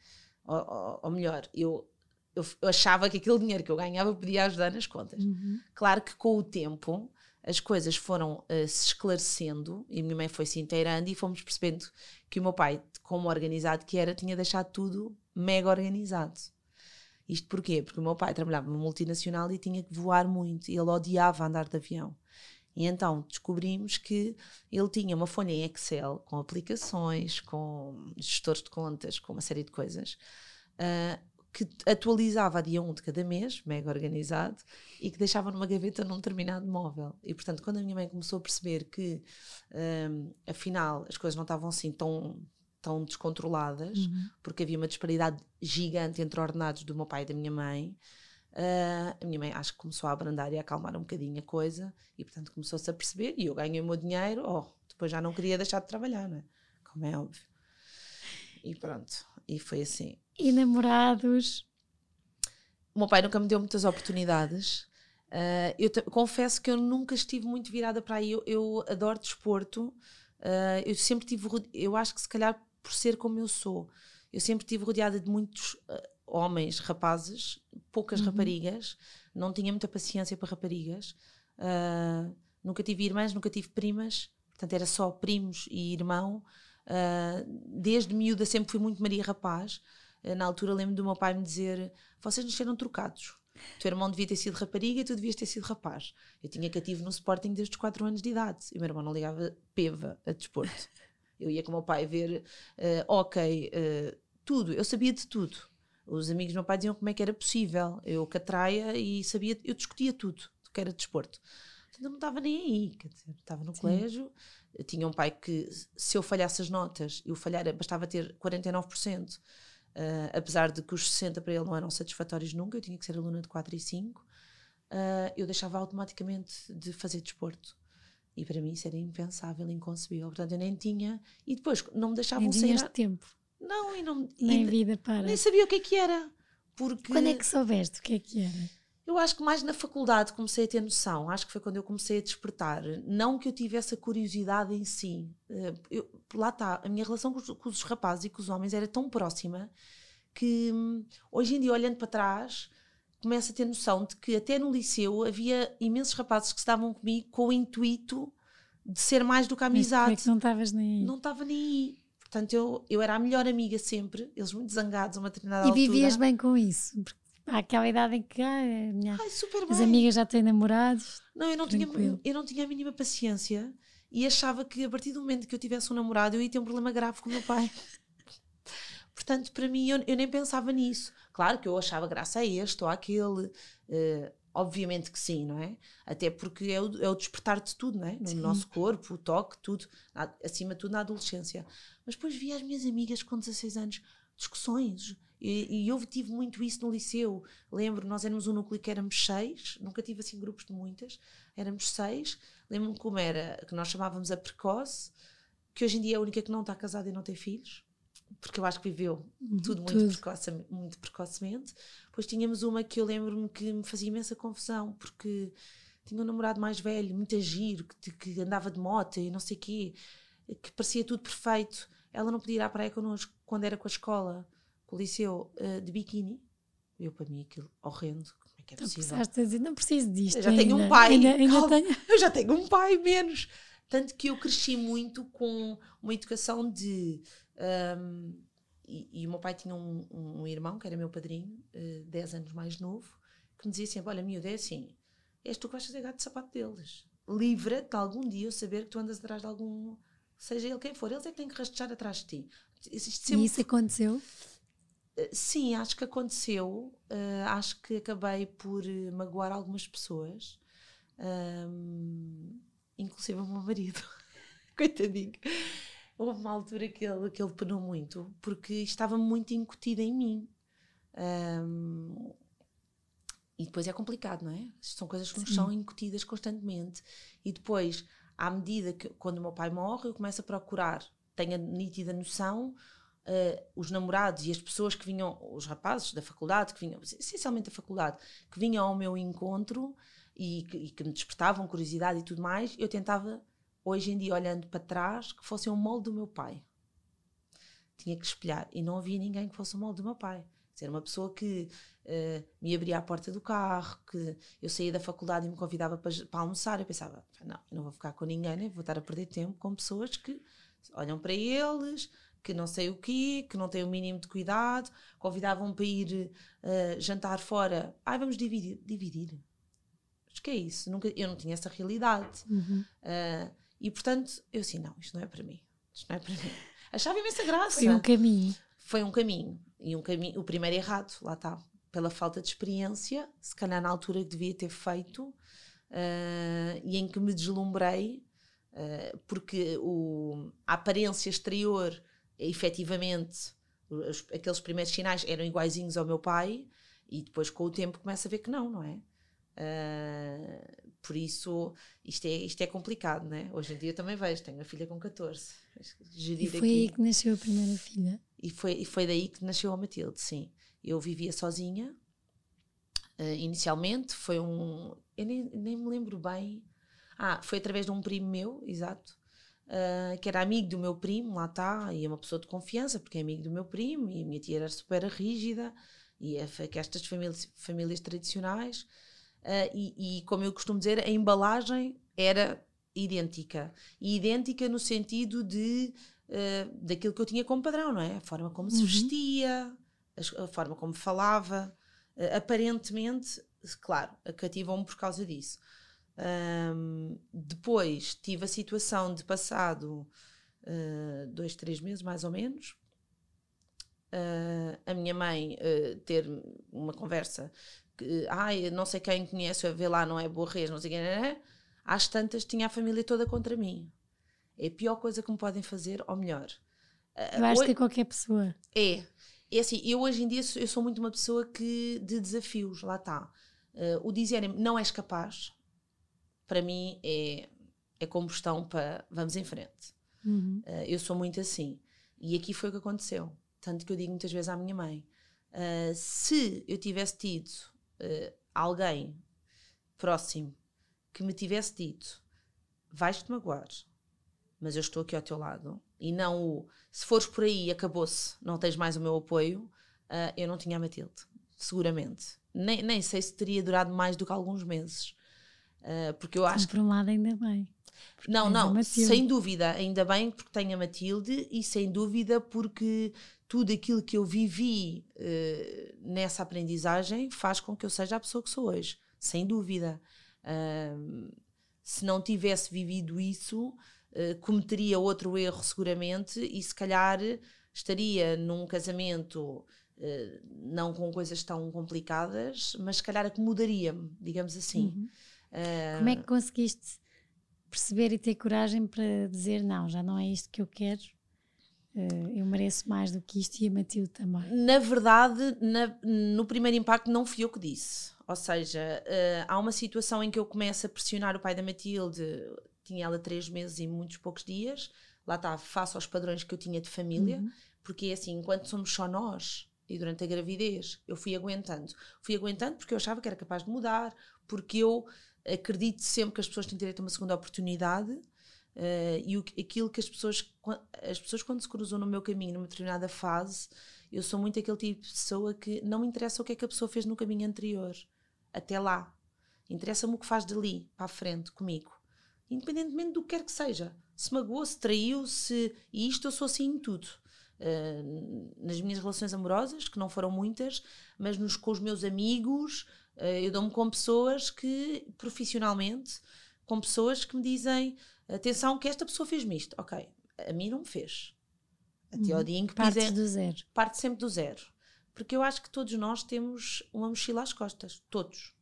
Ou, ou, ou melhor, eu, eu, eu, achava que aquele dinheiro que eu ganhava podia ajudar nas contas. Uhum. Claro que com o tempo as coisas foram uh, se esclarecendo e a minha mãe foi se inteirando e fomos percebendo que o meu pai, como organizado que era, tinha deixado tudo mega organizado. Isto porquê? Porque o meu pai trabalhava numa multinacional e tinha que voar muito. Ele odiava andar de avião. E então descobrimos que ele tinha uma folha em Excel com aplicações, com gestores de contas, com uma série de coisas, uh, que atualizava a dia 1 de cada mês, mega organizado, e que deixava numa gaveta num determinado móvel. E portanto, quando a minha mãe começou a perceber que um, ah, afinal as coisas não estavam assim tão tão descontroladas, uhum. porque havia uma disparidade gigante entre ordenados do meu pai e da minha mãe. Uh, a minha mãe acho que começou a abrandar e a acalmar um bocadinho a coisa e portanto começou-se a perceber e eu ganhei o meu dinheiro, oh, depois já não queria deixar de trabalhar, não é? Como é óbvio. E pronto, e foi assim. E namorados? O meu pai nunca me deu muitas oportunidades. Uh, eu confesso que eu nunca estive muito virada para aí. Eu, eu adoro desporto. Uh, eu sempre tive. Eu acho que se calhar por ser como eu sou. Eu sempre estive rodeada de muitos uh, homens, rapazes, poucas uhum. raparigas, não tinha muita paciência para raparigas. Uh, nunca tive irmãs, nunca tive primas, portanto era só primos e irmão. Uh, desde miúda sempre fui muito Maria Rapaz. Na altura lembro do meu pai me dizer: vocês nasceram trocados. O teu irmão devia ter sido rapariga e tu devias ter sido rapaz. Eu tinha cativo no Sporting desde os 4 anos de idade e o meu irmão não ligava peva a desporto. Eu ia com o meu pai ver uh, ok, uh, tudo, eu sabia de tudo. Os amigos do meu pai diziam como é que era possível. Eu catraia e sabia, eu discutia tudo do que era desporto. Então não estava nem aí, quer dizer, estava no Sim. colégio, tinha um pai que se eu falhasse as notas, eu falhar, bastava ter 49%. Uh, apesar de que os 60 para ele não eram satisfatórios nunca, eu tinha que ser aluna de 4 e 5, uh, eu deixava automaticamente de fazer desporto. E para mim isso era impensável, inconcebível. Portanto, eu nem tinha. E depois não me deixavam nem sair. tempo. Não, e não. Nem e, vida para. Nem sabia o que é que era. Porque... Quando é que soubeste o que é que era? Eu acho que mais na faculdade comecei a ter noção. Acho que foi quando eu comecei a despertar. Não que eu tivesse a curiosidade em si. Eh, eu, lá está, a minha relação com os, com os, rapazes e com os homens era tão próxima que hum, hoje em dia, olhando para trás, começo a ter noção de que até no liceu havia imensos rapazes que estavam comigo com o intuito de ser mais do que a amizade. Mas é que não estavas nem aí? Não estava nem aí. Portanto, eu, eu era a melhor amiga sempre, eles muito zangados a uma determinada e altura. E vivias bem com isso? Porque Há aquela idade em que ah, minha, Ai, as amigas já têm namorados. Não, eu não, tinha, eu não tinha a mínima paciência e achava que a partir do momento que eu tivesse um namorado eu ia ter um problema grave com o meu pai. (laughs) Portanto, para mim, eu, eu, nem pensava nisso. Claro que eu achava graça a este ou àquele. Uh, obviamente que sim, não é? Até porque é o, é o despertar de tudo, não é? No sim. nosso corpo, o toque, tudo. Acima de tudo na adolescência. Mas depois vi as minhas amigas com 16 anos, discussões, e, e, eu tive muito isso no liceu. Lembro, nós éramos um núcleo que éramos seis, nunca tive assim grupos de muitas, éramos seis. Lembro-me como era, que nós chamávamos a precoce, que hoje em dia é a única que não está casada e não tem filhos, porque eu acho que viveu uhum, tudo muito, tudo. Precoce, muito precocemente. Depois tínhamos uma que eu lembro-me que me fazia imensa confusão, porque tinha um namorado mais velho, muito giro, que, que andava de moto e não sei o quê, que parecia tudo perfeito. Ela não podia ir à praia connosco quando era com a escola o liceu uh, de biquíni. Eu, para mim, aquilo horrendo. Como é que é possível? a dizer, não preciso disto. Eu já ainda. tenho um pai. Ainda, ainda tenho... (laughs) Eu já tenho um pai menos. Tanto que eu cresci muito com uma educação de. Um, e, e, o meu pai tinha um, um, irmão, que era meu padrinho, uh, eh, 10 anos mais novo, que me dizia sempre: Olha, miúdo, é assim, és tu que vais fazer gato de sapato deles. Livra-te algum dia eu saber que tu andas atrás de algum. Seja ele quem for, eles é que têm que rastejar atrás de ti. Sempre... E isso aconteceu? Sim, acho que aconteceu. Uh, acho que acabei por eh, magoar algumas pessoas, um, inclusive o meu marido. (laughs) Coitadinho. Houve uma altura que ele, que ele penou muito, porque estava muito incutida em mim. Um, e depois é complicado, não é? São coisas que nos são incutidas constantemente. E depois, à medida que, quando o meu pai morre, eu começo a procurar, tenho a nítida noção Uh, os namorados e as pessoas que vinham, os rapazes da faculdade, que vinham, essencialmente da faculdade, que vinham ao meu encontro e que, e que, me despertavam curiosidade e tudo mais, eu tentava, hoje em dia, olhando para trás, que fossem o molde do meu pai. Tinha que espelhar. E não havia ninguém que fosse o molde do meu pai. Era uma pessoa que uh, me abria a porta do carro, que eu saía da faculdade e me convidava para, para almoçar. Eu pensava, não, eu não vou ficar com ninguém, nem vou estar a perder tempo com pessoas que olham para eles, que não sei o quê, que não tem o mínimo de cuidado, convidavam para ir uh, jantar fora. Ai, vamos dividir. Dividir? Acho que é isso. Nunca, eu não tinha essa realidade. Uhum. Uh, e portanto, eu assim, não, isto não é para mim. Isto não é para mim. Achava imensa graça. Foi um caminho. Foi um caminho. E um caminho, o primeiro errado, lá está. Pela falta de experiência, se calhar na altura que devia ter feito, uh, e em que me deslumbrei, uh, porque o, a aparência exterior efetivamente os, aqueles primeiros sinais eram iguaizinhos ao meu pai e depois com o tempo começa a ver que não, não é? Uh, por isso isto é, isto é complicado, não é? Hoje em dia eu também vejo, tenho uma filha com 14. E foi aqui. aí que nasceu a primeira filha? E foi, e foi daí que nasceu a Matilde, sim. Eu vivia sozinha, uh, inicialmente, foi um. Eu nem, nem me lembro bem. Ah, foi através de um primo meu, exato, uh, que era amigo do meu primo, lá está, e é uma pessoa de confiança, porque é amigo do meu primo, e a minha tia era super rígida, e é que estas famílias, famílias tradicionais, uh, e, e, como eu costumo dizer, a embalagem era idêntica. E idêntica no sentido de uh, daquilo que eu tinha como padrão, não é? A forma como se uhum. vestia, a, a, forma como falava. Uh, aparentemente, claro, cativam-me por causa disso. Um, depois tive a situação de passado uh, dois, três meses mais ou menos. Uh, a minha mãe uh, ter uma conversa que, ai, não sei quem conhece, ver lá, não é boa res, não sei quem, é. às tantas tinha a família toda contra mim. É a pior coisa que me podem fazer, ou melhor. Eu acho que qualquer pessoa. É. É assim, eu hoje em dia eu sou muito uma pessoa que de desafios, lá está. Uh, o dizerem não és capaz, para mim é, é combustão para vamos em frente. Uhum. Uh, eu sou muito assim. E aqui foi o que aconteceu. Tanto que eu digo muitas vezes à minha mãe: uh, se eu tivesse tido alguém próximo que me tivesse dito vais-te magoar, mas eu estou aqui ao teu lado, e não o se fores por aí acabou-se, não tens mais o meu apoio, eu não tinha a Matilde, seguramente nem, nem sei se teria durado mais do que alguns meses. Uh, porque eu acho por um lado ainda bem não não sem dúvida ainda bem porque tenho a Matilde e sem dúvida porque tudo aquilo que eu vivi uh, nessa aprendizagem faz com que eu seja a pessoa que sou hoje sem dúvida uh, se não tivesse vivido isso cometeria outro erro seguramente e se calhar estaria num casamento eh, não com coisas tão complicadas, mas se calhar acomodaria-me, digamos assim. Uhum. Uh, Como é que conseguiste perceber e ter coragem para dizer não, já não é isto que eu quero? Uh, eu mereço mais do que isto e a Matilde também. Na verdade, na, no primeiro impacto não fui eu que disse. Ou seja, uh, há uma situação em que eu começo a pressionar o pai da Matilde, tinha ela três meses e muitos poucos dias, lá está, face aos padrões que eu tinha de família, uhum. porque é assim, enquanto somos só nós, e durante a gravidez eu fui aguentando. Fui aguentando porque eu achava que era capaz de mudar, porque eu acredito sempre que as pessoas têm direito a uma segunda oportunidade uh, e o, aquilo que as pessoas, as pessoas quando se cruzam no meu caminho numa determinada fase, eu sou muito aquele tipo de pessoa que não me interessa o que é que a pessoa fez no caminho anterior, até lá. Interessa-me o que faz dali para a frente comigo, independentemente do que quer que seja. Se magoou, se traiu, se. E isto eu sou assim em tudo. Uh, nas minhas relações amorosas, que não foram muitas, mas nos, com os meus amigos, eu dou-me com pessoas que, profissionalmente, com pessoas que me dizem: atenção, que esta pessoa fez-me isto. Ok, a mim não me fez. Até ao uhum. dia em que Parte do zero. Parte sempre do zero. Porque eu acho que todos nós temos uma mochila às costas. Todos.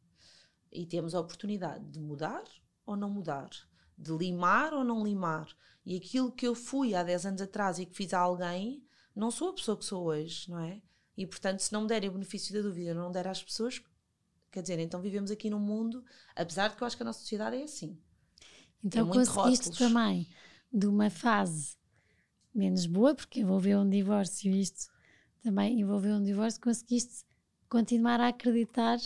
E temos a oportunidade de mudar ou não mudar. De limar ou não limar e aquilo que eu fui há 10 anos atrás e que fiz a alguém, não sou a pessoa que sou hoje, não é? E portanto, se não me derem o benefício da dúvida, não der às pessoas, quer dizer, então vivemos aqui num mundo, apesar de que eu acho que a nossa sociedade é assim. Então é conseguiste rótulos. também de uma fase menos boa, porque envolveu um divórcio, isto também envolveu um divórcio, conseguiste continuar a acreditar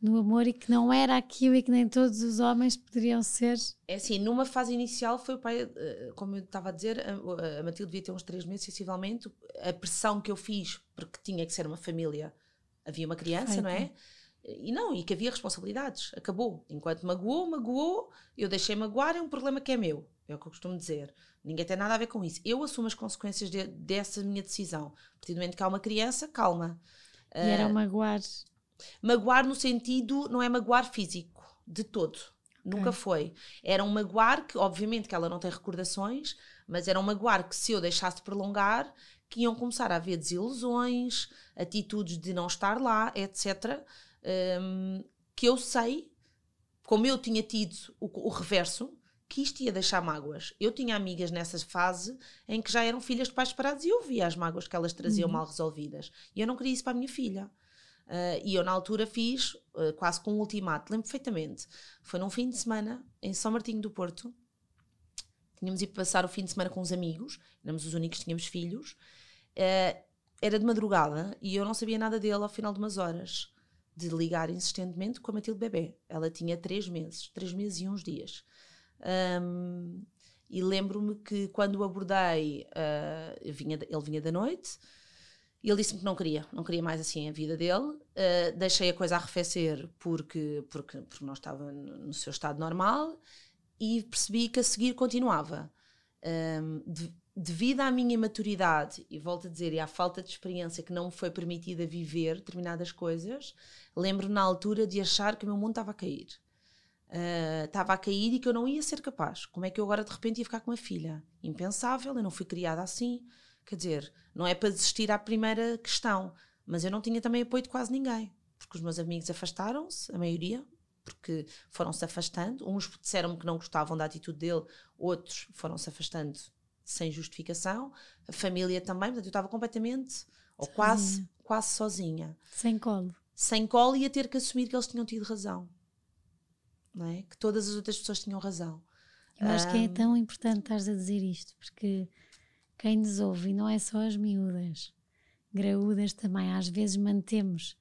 no amor e que não era aquilo e que nem todos os homens poderiam ser. É assim, numa fase inicial foi o pai, eh, como eu estava a dizer, a Matilde devia ter uns três meses, sensivelmente. A pressão que eu fiz, porque tinha que ser uma família, havia uma criança, Feita. não é? E não, e que havia responsabilidades. Acabou. Enquanto magoou, magoou, eu deixei magoar, é um problema que é meu. É o que eu costumo dizer. Ninguém tem nada a ver com isso. Eu assumo as consequências de, dessa minha decisão. A partir do momento que há uma criança, calma. E uh, era ah, magoar Magoar no sentido, não é magoar físico, de todo. Okay. Nunca foi. Era um magoar que, obviamente, que ela não tem recordações, mas era um magoar que, se eu deixasse prolongar, que iam começar a haver desilusões, atitudes de não estar lá, etc. Um, que eu sei, como eu tinha tido o, o, reverso, que isto ia deixar mágoas. Eu tinha amigas nessa fase em que já eram filhas de pais separados e eu via as mágoas que elas traziam uhum. mal resolvidas. E eu não queria isso para a minha filha. Uh, e eu, na altura, fiz uh, quase com um ultimato, lembro perfeitamente. Foi num fim de semana, em São Martinho do Porto. Tínhamos ido passar o fim de semana com os amigos, éramos os únicos que tínhamos filhos. Uh, era de madrugada e eu não sabia nada dele ao final de umas horas. De ligar insistentemente com a Matilde Bebê. Ela tinha três meses, três meses e uns dias. Um, e lembro-me que quando o abordei, vinha, ele vinha da noite e ele disse-me que não queria, não queria mais assim a vida dele. Uh, deixei a coisa arrefecer porque, porque, porque não estava no seu estado normal e percebi que a seguir continuava. Um, de, devido à minha maturidade, e volto a dizer, e à falta de experiência que não me foi permitida viver determinadas coisas, lembro na altura de achar que o meu mundo estava a cair. Uh, estava a cair e que eu não ia ser capaz. Como é que eu agora de repente ia ficar com uma filha? Impensável, eu não fui criada assim. Quer dizer, não é para desistir à primeira questão, mas eu não tinha também apoio de quase ninguém, porque os meus amigos afastaram-se, a maioria, porque foram-se afastando. Uns disseram-me que não gostavam da atitude dele, outros foram-se afastando sem justificação. A família também, portanto, eu estava completamente, ou sozinha. quase, quase sozinha. Sem colo. Sem colo e a ter que assumir que eles tinham tido razão. Não é? Que todas as outras pessoas tinham razão. Eu acho um, que é tão importante estares a dizer isto, porque quem nos ouve, e não é só as miúdas, graúdas também, às vezes mantemos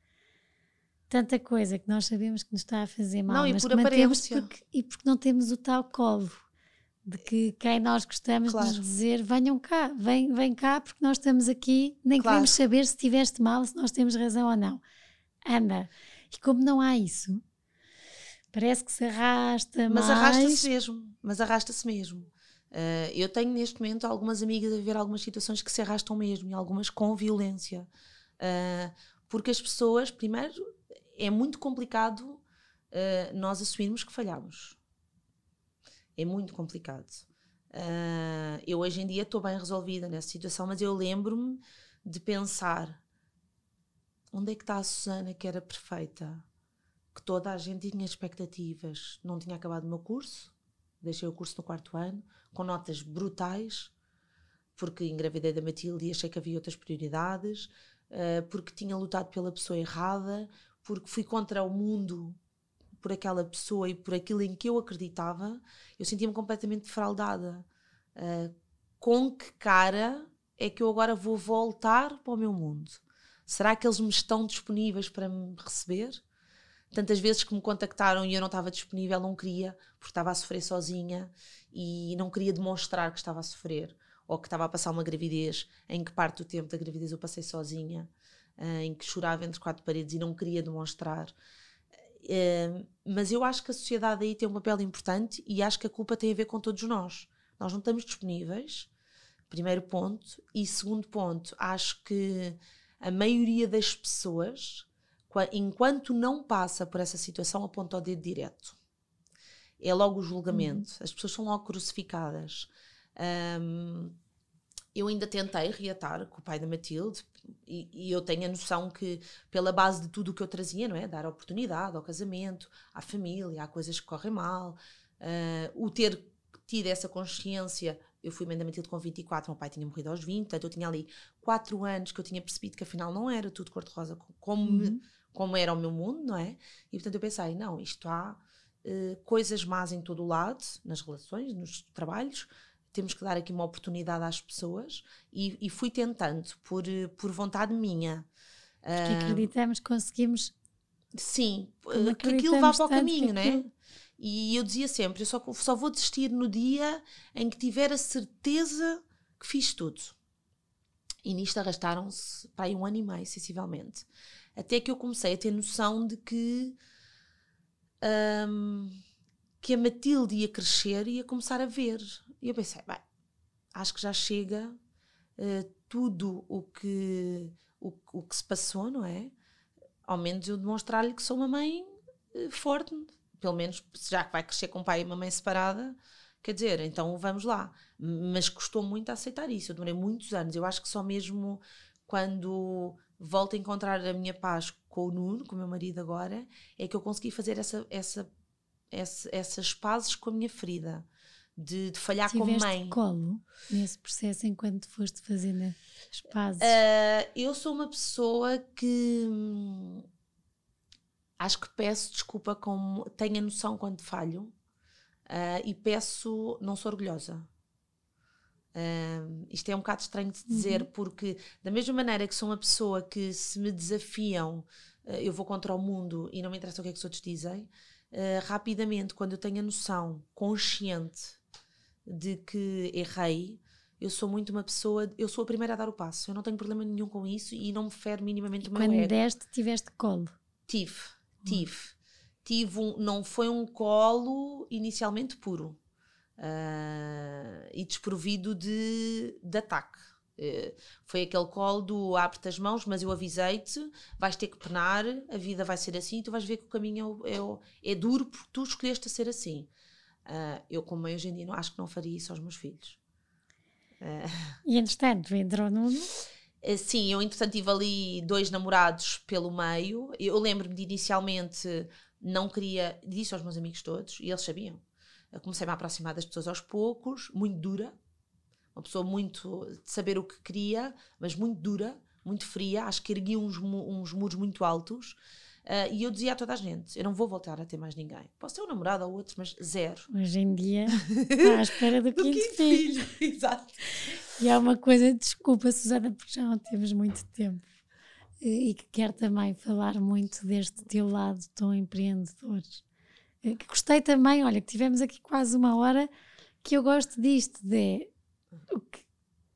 tanta coisa que nós sabemos que nos está a fazer mal, não, mas e por mantemos porque, e porque não temos o tal colo de que quem nós gostamos claro. de dizer venham cá, vem, vem cá porque nós estamos aqui, nem claro. queremos saber se estiveste mal, se nós temos razão ou não. Anda. E como não há isso, parece que se arrasta mas arrasta-se mesmo, mas arrasta-se mesmo. Uh, eu tenho neste momento algumas amigas a ver algumas situações que se arrastam mesmo e algumas com violência. Uh, porque as pessoas, primeiro, é muito complicado uh, nós assumirmos que falhamos é muito complicado. Uh, eu hoje em dia estou bem resolvida nessa situação, mas eu lembro-me de pensar onde é que está a Susana que era perfeita, que toda a gente tinha expectativas. Não tinha acabado o meu curso, deixei o curso no quarto ano, com notas brutais, porque engravidei da Matilde e achei que havia outras prioridades, uh, porque tinha lutado pela pessoa errada, porque fui contra o mundo por aquela pessoa e por aquilo em que eu acreditava, eu sentia-me completamente defraudada. Uh, com que cara é que eu agora vou voltar para o meu mundo? Será que eles me estão disponíveis para me receber? Tantas vezes que me contactaram e eu não estava disponível, não queria, porque estava a sofrer sozinha e não queria demonstrar que estava a sofrer ou que estava a passar uma gravidez em que parte do tempo da gravidez eu passei sozinha, uh, em que chorava entre quatro paredes e não queria demonstrar. Uh, mas eu acho que a sociedade aí tem um papel importante e acho que a culpa tem a ver com todos nós. Nós não estamos disponíveis, primeiro ponto. E segundo ponto, acho que a maioria das pessoas, enquanto não passa por essa situação, aponta o dedo direto. É logo o julgamento. Uhum. As pessoas são logo crucificadas. Um, eu ainda tentei reatar com o pai da Matilde e, e, eu tenho a noção que pela base de tudo o que eu trazia, não é? Dar oportunidade ao casamento, à família, há coisas que correm mal, uh, o ter tido essa consciência, eu fui mãe da Matilde com 24, meu pai tinha morrido aos 20, portanto eu tinha ali 4 anos que eu tinha percebido que afinal não era tudo cor-de-rosa como, uhum. como era o meu mundo, não é? E portanto eu pensei, não, isto há uh, coisas más em todo o lado, nas relações, nos trabalhos, temos que dar aqui uma oportunidade às pessoas e, e fui tentando por, por vontade minha. Porque uh, acreditamos que conseguimos. Sim, que aquilo vá para o caminho, né? Aquilo... E eu dizia sempre: eu só, só vou desistir no dia em que tiver a certeza que fiz tudo. E nisto arrastaram-se para aí um ano e meio, sensivelmente. Até que eu comecei a ter noção de que, um, que a Matilde ia crescer e ia começar a ver e eu pensei, bem, acho que já chega uh, tudo o que, o, o que se passou, não é? Ao menos eu demonstrar-lhe que sou uma mãe uh, forte, pelo menos já que vai crescer com um pai e uma mãe separada, quer dizer, então vamos lá. Mas custou muito a aceitar isso, eu demorei muitos anos. Eu acho que só mesmo quando volto a encontrar a minha paz com o Nuno, com o meu marido agora, é que eu consegui fazer essa, essa, essa, essas pazes com a minha ferida de, de falhar Tiveste como mãe. colo nesse processo enquanto foste fazendo as pazes? Uh, eu sou uma pessoa que hum, acho que peço desculpa como tenho a noção quando falho uh, e peço, não sou orgulhosa. Uh, isto é um bocado estranho de dizer, uhum. porque da mesma maneira que sou uma pessoa que se me desafiam, eu vou contra o mundo e não me interessa o que é que os outros dizem, rapidamente, quando eu tenho a noção consciente de que errei, eu sou muito uma pessoa, eu sou a primeira a dar o passo. Eu não tenho problema nenhum com isso e não me fere minimamente e o meu quando ego. deste, tiveste colo? Tive, tive. Hum. Tive um, não foi um colo inicialmente puro. uh, e desprovido de, de ataque. Uh, foi aquele colo do abre-te as mãos, mas eu avisei-te, vais ter que penar, a vida vai ser assim, tu vais ver que o caminho é, é, é duro porque tu escolheste a ser assim. Uh, eu, como mãe, hoje em dia, não, acho que não faria isso aos meus filhos. E entretanto, entrou no. Sim, eu entretanto tive ali dois namorados pelo meio. Eu lembro-me de inicialmente não queria, disse aos meus amigos todos, e eles sabiam. Eu comecei a me aproximar das pessoas aos poucos, muito dura, uma pessoa muito de saber o que queria, mas muito dura, muito fria, acho que erguia uns, uns muros muito altos. Uh, e eu dizia a toda a gente: eu não vou voltar a ter mais ninguém. Posso ter um namorado ou outro, mas zero. Hoje em dia está (laughs) à espera do, do quinto, quinto filho. filho. (laughs) Exato. E há uma coisa, desculpa, Susana, porque já não temos muito tempo e que quer também falar muito deste teu lado tão empreendedor. Eh, que gostei também, olha, que tivemos aqui quase uma hora que eu gosto disto, de o que,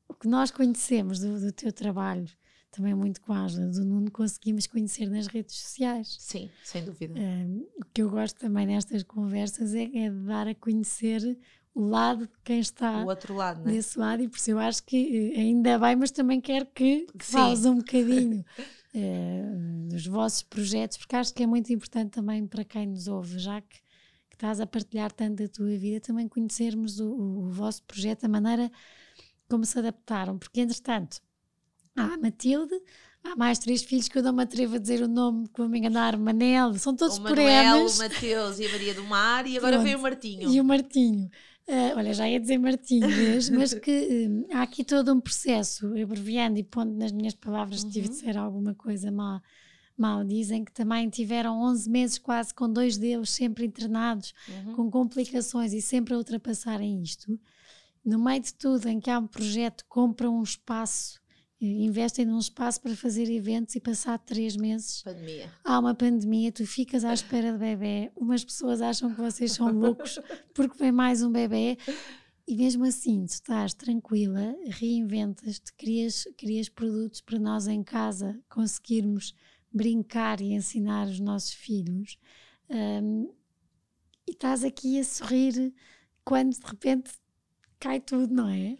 o que nós conhecemos do, do teu trabalho, também muito com a ajuda do Nuno, conseguimos conhecer nas redes sociais. Sim, sem dúvida. Um, o que eu gosto também nestas conversas é, é dar a conhecer o lado de quem está o outro lado, né? desse lado, e por isso eu acho que eh, ainda bem, mas também quero que, que fales um bocadinho uh, (laughs) dos vossos projetos, porque acho que é muito importante também para quem nos ouve, já que, que estás a partilhar tanto da tua vida, também conhecermos o, o, o vosso projeto, a maneira como se adaptaram, porque entretanto há a Matilde, há mais três filhos que eu não me atrevo a dizer o nome, que vou me enganar, Manel, são todos o Manuel, o Mateus e a Maria do Mar e agora Pronto. vem o Martinho. E o Martinho. Uh, olha, já ia dizer Martins, (laughs) mas que uh, há aqui todo um processo, abreviando e pondo nas minhas palavras, uhum. tive de ser alguma coisa mal, mal, dizem que também tiveram 11 meses quase com dois deles sempre internados, uhum. com complicações e sempre a ultrapassarem isto. No meio de tudo, em que há um projeto, compram um espaço investem num espaço para fazer eventos e passar três meses pandemia. há uma pandemia, tu ficas à espera de bebê, umas pessoas acham que vocês são (laughs) loucos porque vem mais um bebê e mesmo assim tu estás tranquila, reinventas-te, crias, crias produtos para nós em casa conseguirmos brincar e ensinar os nossos filhos um, e estás aqui a sorrir quando de repente cai tudo, não é?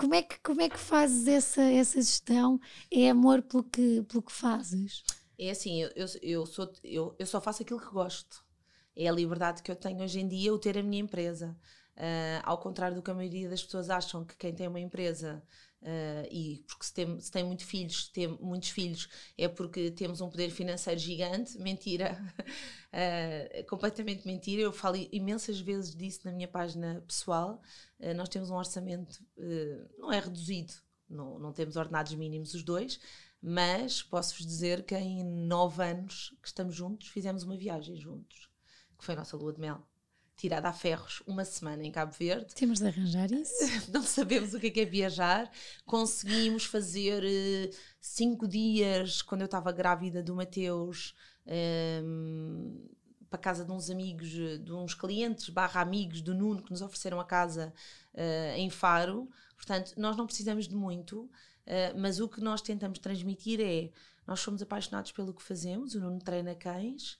Como é que, como é que fazes essa, essa gestão? É amor pelo que, pelo que fazes? É assim, eu, eu, sou, eu, eu só faço aquilo que gosto. É a liberdade que eu tenho hoje em dia, o ter a minha empresa. Uh, ao contrário do que a maioria das pessoas acham que quem tem uma empresa Uh, e porque se tem, se tem muito filhos, tem muitos filhos, é porque temos um poder financeiro gigante. Mentira, uh, (laughs) completamente mentira. Eu falo imensas vezes disso na minha página pessoal. Uh, nós temos um orçamento, não é reduzido, não, não temos ordenados mínimos os dois, mas posso-vos dizer que em nove anos que estamos juntos, fizemos uma viagem juntos, que foi a nossa lua de mel tirada a ferros uma semana em Cabo Verde. Temos de arranjar isso. (laughs) Não sabemos o que é, que é viajar. Conseguimos fazer uh, cinco dias, quando eu estava grávida do Mateus, um, ehm, para casa de uns amigos, de uns clientes, barra amigos do Nuno, que nos ofereceram a casa uh, em Faro. Portanto, nós não precisamos de muito, uh, mas o que nós tentamos transmitir é, nós somos apaixonados pelo que fazemos, o Nuno treina cães,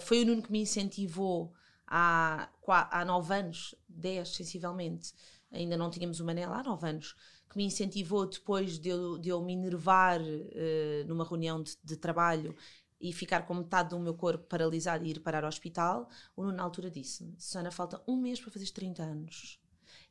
foi o Nuno que me incentivou há, há nove anos, dez sensivelmente, ainda não tínhamos o Manel há nove anos, que me incentivou depois de eu, de eu me enervar uh, numa reunião de, de, trabalho e ficar com metade do meu corpo paralisado e ir parar ao hospital, o Nuno na altura disse-me, Susana, falta um mês para fazeres 30 anos.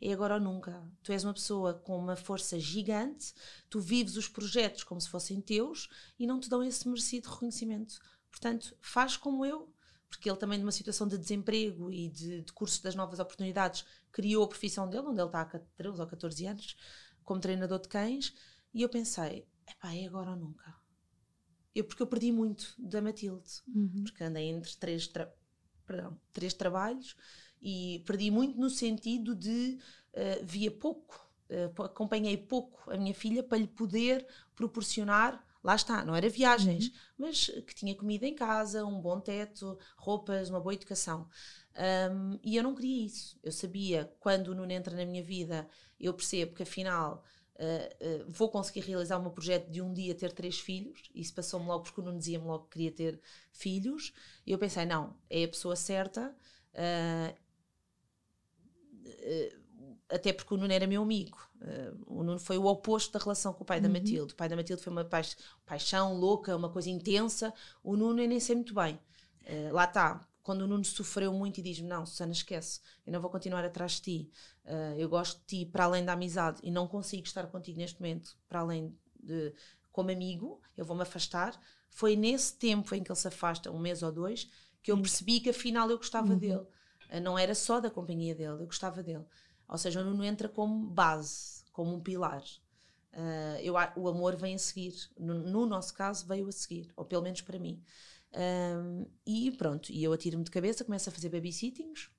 É agora ou nunca. Tu és uma pessoa com uma força gigante, tu vives os projetos como se fossem teus e não te dão esse merecido reconhecimento. Portanto, faz como eu, porque ele também numa situação de desemprego e de, de curso das novas oportunidades criou a profissão dele, onde ele está há 13 ou 14 anos, como treinador de cães, e eu pensei, epá, é agora ou nunca. Eu, porque eu perdi muito da Matilde, uhum. porque andei entre três, tra perdão, três trabalhos e perdi muito no sentido de uh, via pouco, uh, acompanhei pouco a minha filha para lhe poder proporcionar lá está, não era viagens, uhum. mas que tinha comida em casa, um bom teto, roupas, uma boa educação. Um, e eu não queria isso. Eu sabia, quando o Nuno entra na minha vida, eu percebo que afinal uh, uh, vou conseguir realizar o meu projeto de um dia ter três filhos. Isso passou-me logo porque o Nuno dizia-me logo que queria ter filhos. E eu pensei, não, é a pessoa certa. Uh, até porque o Nuno era meu amigo. Uh, o Nuno foi o oposto da relação com o pai da uhum. Matilde. O pai da Matilde foi uma paix paixão louca, uma coisa intensa. O Nuno eu nem sei muito bem. Uh, lá está. Quando o Nuno sofreu muito e diz-me: Não, Susana, esquece, eu não vou continuar atrás de ti. Uh, eu gosto de ti para além da amizade e não consigo estar contigo neste momento para além de como amigo, eu vou-me afastar. Foi nesse tempo em que ele se afasta, um mês ou dois, que eu percebi que afinal eu gostava uhum. dele. não era só da companhia dele, eu gostava dele. Ou seja, o Nuno entra como base, como um pilar. Uh, eu, o amor vem a seguir. No, no, nosso caso, veio a seguir, ou pelo menos para mim. Um, e pronto, e eu atiro-me de cabeça, começo a fazer babysittings.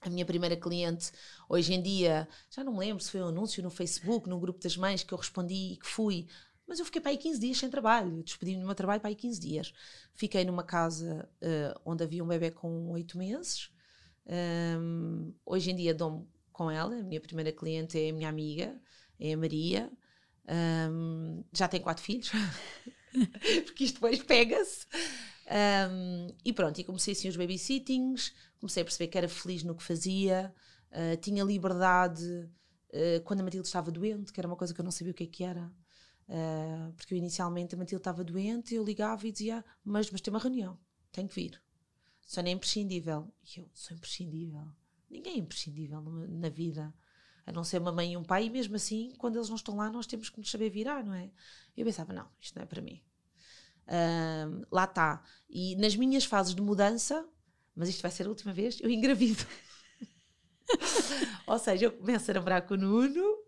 A minha primeira cliente, hoje em dia, já não me lembro se foi um anúncio no Facebook, no grupo das mães, que eu respondi e que fui, mas eu fiquei para aí 15 dias sem trabalho. Despedi-me do meu trabalho para aí 15 dias. Fiquei numa casa uh, onde havia um bebê com 8 meses. Um, hoje em dia dou-me com ela. A minha primeira cliente é a minha amiga, é a Maria. Um, já tem quatro filhos, (laughs) porque isto depois pega-se. Um, e pronto, e comecei assim os babysittings, comecei a perceber que era feliz no que fazia, uh, tinha liberdade uh, quando a Matilde estava doente, que era uma coisa que eu não sabia o que é que era. Uh, porque eu, inicialmente a Matilde estava doente, eu ligava e dizia: Mas, mas tem uma reunião, tem que vir. Só nem imprescindível. E eu sou imprescindível. Ninguém é imprescindível na vida, a não ser uma mãe e um pai, e mesmo assim, quando eles não estão lá, nós temos que nos saber virar, não é? Eu pensava, não, isto não é para mim. Lá está. E nas minhas fases de mudança, mas isto vai ser a última vez, eu engravido. (laughs) Ou seja, eu começo a namorar com o Nuno.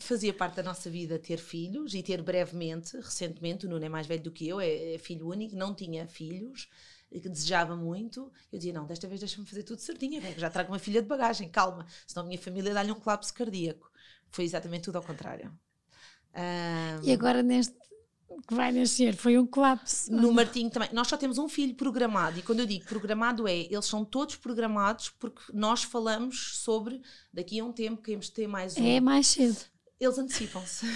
Fazia parte da nossa vida ter filhos e ter brevemente, recentemente, o Nuno é mais velho do que eu, é, é filho único, não tinha filhos que desejava muito, eu dizia: Não, desta vez deixa-me fazer tudo certinho, já trago uma filha de bagagem, calma, senão a minha família dá-lhe um colapso cardíaco. Foi exatamente tudo ao contrário. Um, e agora neste que vai nascer foi um colapso. No Martinho também. Nós só temos um filho programado, e quando eu digo programado é, eles são todos programados porque nós falamos sobre daqui a um tempo queremos ter mais um. É mais cedo. Eles antecipam-se.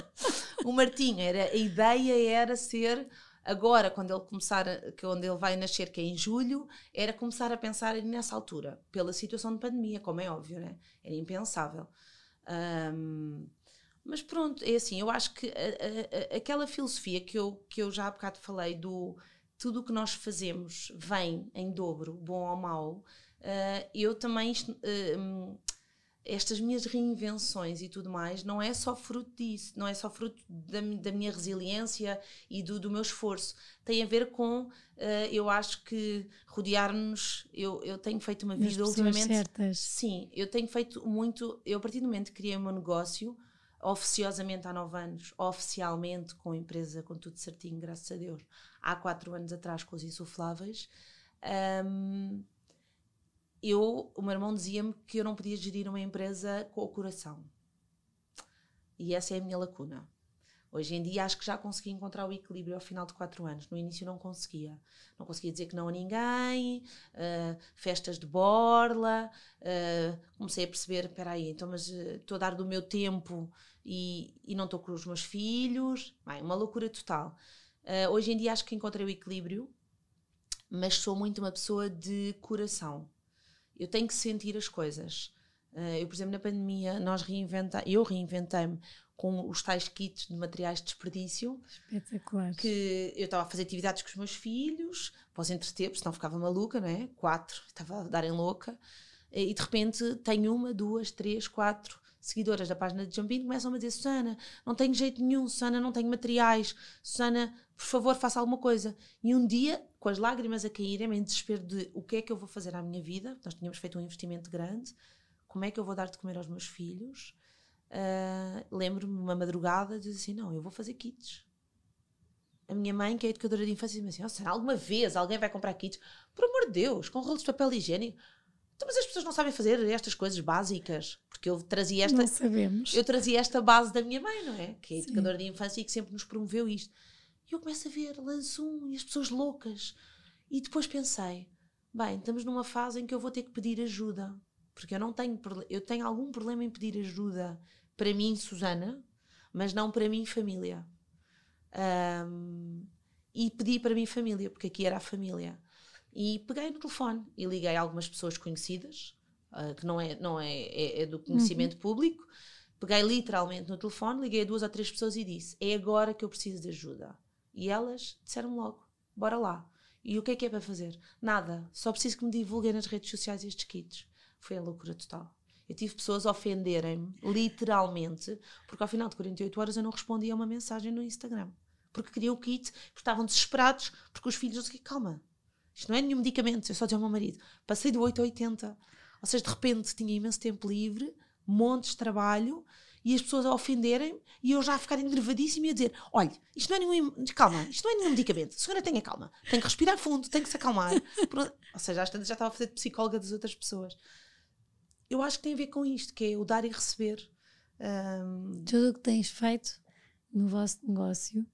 (laughs) o Martinho era, a ideia era ser Agora, quando ele começar, a, quando ele vai nascer, que é em julho, era começar a pensar nessa altura, pela situação de pandemia, como é óbvio, né? Era impensável. Um, mas pronto, é assim, eu acho que a, a, aquela filosofia que eu, que eu já há bocado falei do tudo o que nós fazemos vem em dobro, bom ou mau, uh, eu também uh, estas minhas reinvenções e tudo mais não é só fruto disso, não é só fruto da, da minha resiliência e do, do, meu esforço. Tem a ver com, uh, eu acho que rodear-nos. Eu, eu tenho feito uma vida ultimamente. Certas. Sim, eu tenho feito muito. Eu, a partir do momento que criei o meu negócio, oficiosamente há nove anos, oficialmente com a empresa, com tudo certinho, graças a Deus, há quatro anos atrás com os insufláveis. Um, eu, o meu irmão dizia-me que eu não podia gerir uma empresa com o coração. E essa é a minha lacuna. Hoje em dia acho que já consegui encontrar o equilíbrio ao final de quatro anos. No início não conseguia. Não conseguia dizer que não a ninguém, uh, festas de borla. Uh, comecei a perceber, espera aí, então mas uh, estou a dar do meu tempo e, e não estou com os meus filhos. Bem, uma loucura total. hoje em dia acho que encontrei o equilíbrio, mas sou muito uma pessoa de coração. Eu tenho que sentir as coisas. Uh, eu, por exemplo, na pandemia, nós reinventa, eu reinventei-me com os tais kits de materiais de desperdício. Espetacular. Que eu estava a fazer atividades com os meus filhos, após entreter, porque senão ficava maluca, não é? Quatro, estava a darem louca. E de repente tenho uma, duas, três, quatro seguidoras da página de Jumpin começam a dizer: Susana, não tenho jeito nenhum, Susana, não tenho materiais, Susana, por favor, faça alguma coisa. E um dia, com as lágrimas a caírem, em desespero de o que é que eu vou fazer à minha vida, nós tínhamos feito um investimento grande, como é que eu vou dar de comer aos meus filhos? Uh, Lembro-me uma madrugada de dizer assim: não, eu vou fazer kits. A minha mãe, que é educadora de infância, disse assim: oh, alguma vez alguém vai comprar kits? Por amor de Deus, com rolos de papel higiênico. Então, mas as pessoas não sabem fazer estas coisas básicas, porque eu trazia esta. Não sabemos. Eu trazia esta base da minha mãe, não é? Que é educadora Sim. de infância e que sempre nos promoveu isto. E eu começo a ver, lanço um e as pessoas loucas. E depois pensei, bem, estamos numa fase em que eu vou ter que pedir ajuda. Porque eu não tenho, eu tenho algum problema em pedir ajuda para mim, Susana, mas não para mim, família. Um, e pedi para mim, família, porque aqui era a família. E peguei no telefone e liguei a algumas pessoas conhecidas, uh, que não, é, não é, é, é do conhecimento uhum. público. Peguei literalmente no telefone, liguei a duas ou três pessoas e disse: É agora que eu preciso de ajuda. E elas disseram logo: Bora lá. E o que é que é para fazer? Nada. Só preciso que me divulguem nas redes sociais estes kits. Foi a loucura total. Eu tive pessoas a ofenderem-me, literalmente, porque ao final de 48 horas eu não respondia a uma mensagem no Instagram. Porque queriam o kit, porque estavam desesperados, porque os filhos, calma, isto não é nenhum medicamento, eu só dizia ao meu marido. Passei de 8 a 80. Ou seja, de repente tinha imenso tempo livre, montes de trabalho, e as pessoas a ofenderem e eu já a ficar enervadíssima e a dizer: olha, isto não é nenhum. Calma, isto não é nenhum medicamento. A senhora tenha calma, tem que respirar fundo, tem que se acalmar. (laughs) Ou seja, às tantas já estava a fazer de psicóloga das outras pessoas. Eu acho que tem a ver com isto, que é o dar e receber. Um... Tudo o que tens feito no vosso negócio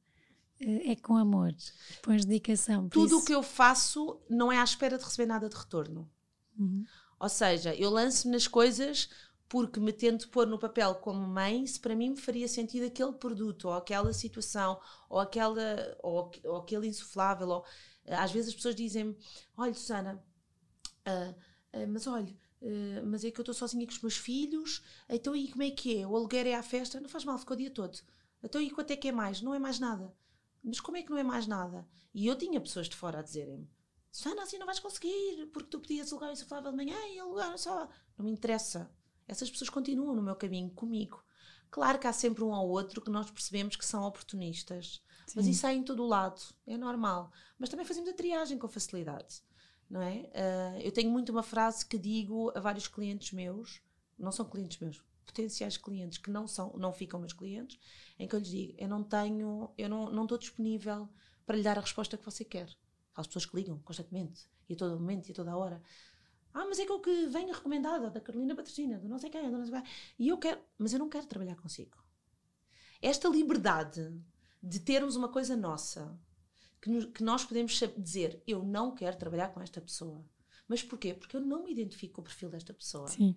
é com amor, pões dedicação. Tudo o que eu faço não é à espera de receber nada de retorno. Uhum. Ou seja, eu lanço-me nas coisas porque me tento pôr no papel como mãe se para mim me faria sentido aquele produto ou aquela situação ou aquela ou, ou aquele insuflável ou, às vezes as pessoas dizem olha Susana uh, uh, mas olha uh, mas é que eu estou sozinha com os meus filhos então e como é que é? o aluguer é à festa? não faz mal, ficou o dia todo então e quanto é que é mais? não é mais nada mas como é que não é mais nada? e eu tinha pessoas de fora a dizerem-me Susana assim não vais conseguir porque tu podias alugar o insuflável de manhã e alugar só não me interessa essas pessoas continuam no meu caminho comigo. Claro que há sempre um ao outro que nós percebemos que são oportunistas, Sim. mas isso é em todo o lado, é normal. Mas também fazemos a triagem com facilidade, não é? Uh, eu tenho muito uma frase que digo a vários clientes meus, não são clientes meus, potenciais clientes que não são, não ficam meus clientes, em que eu lhes digo, eu não tenho, eu não, não estou disponível para lhe dar a resposta que você quer. Há as pessoas que ligam constantemente, e a todo momento, e a toda hora. Ah, mas é que o que vem recomendado da Carolina Patrocina, do não sei quem, do não sei quem. E eu quero, mas eu não quero trabalhar consigo. Esta liberdade de termos uma coisa nossa, que, nos, que nós podemos dizer, eu não quero trabalhar com esta pessoa. Mas porquê? Porque eu não me identifico com o perfil desta pessoa. Sim.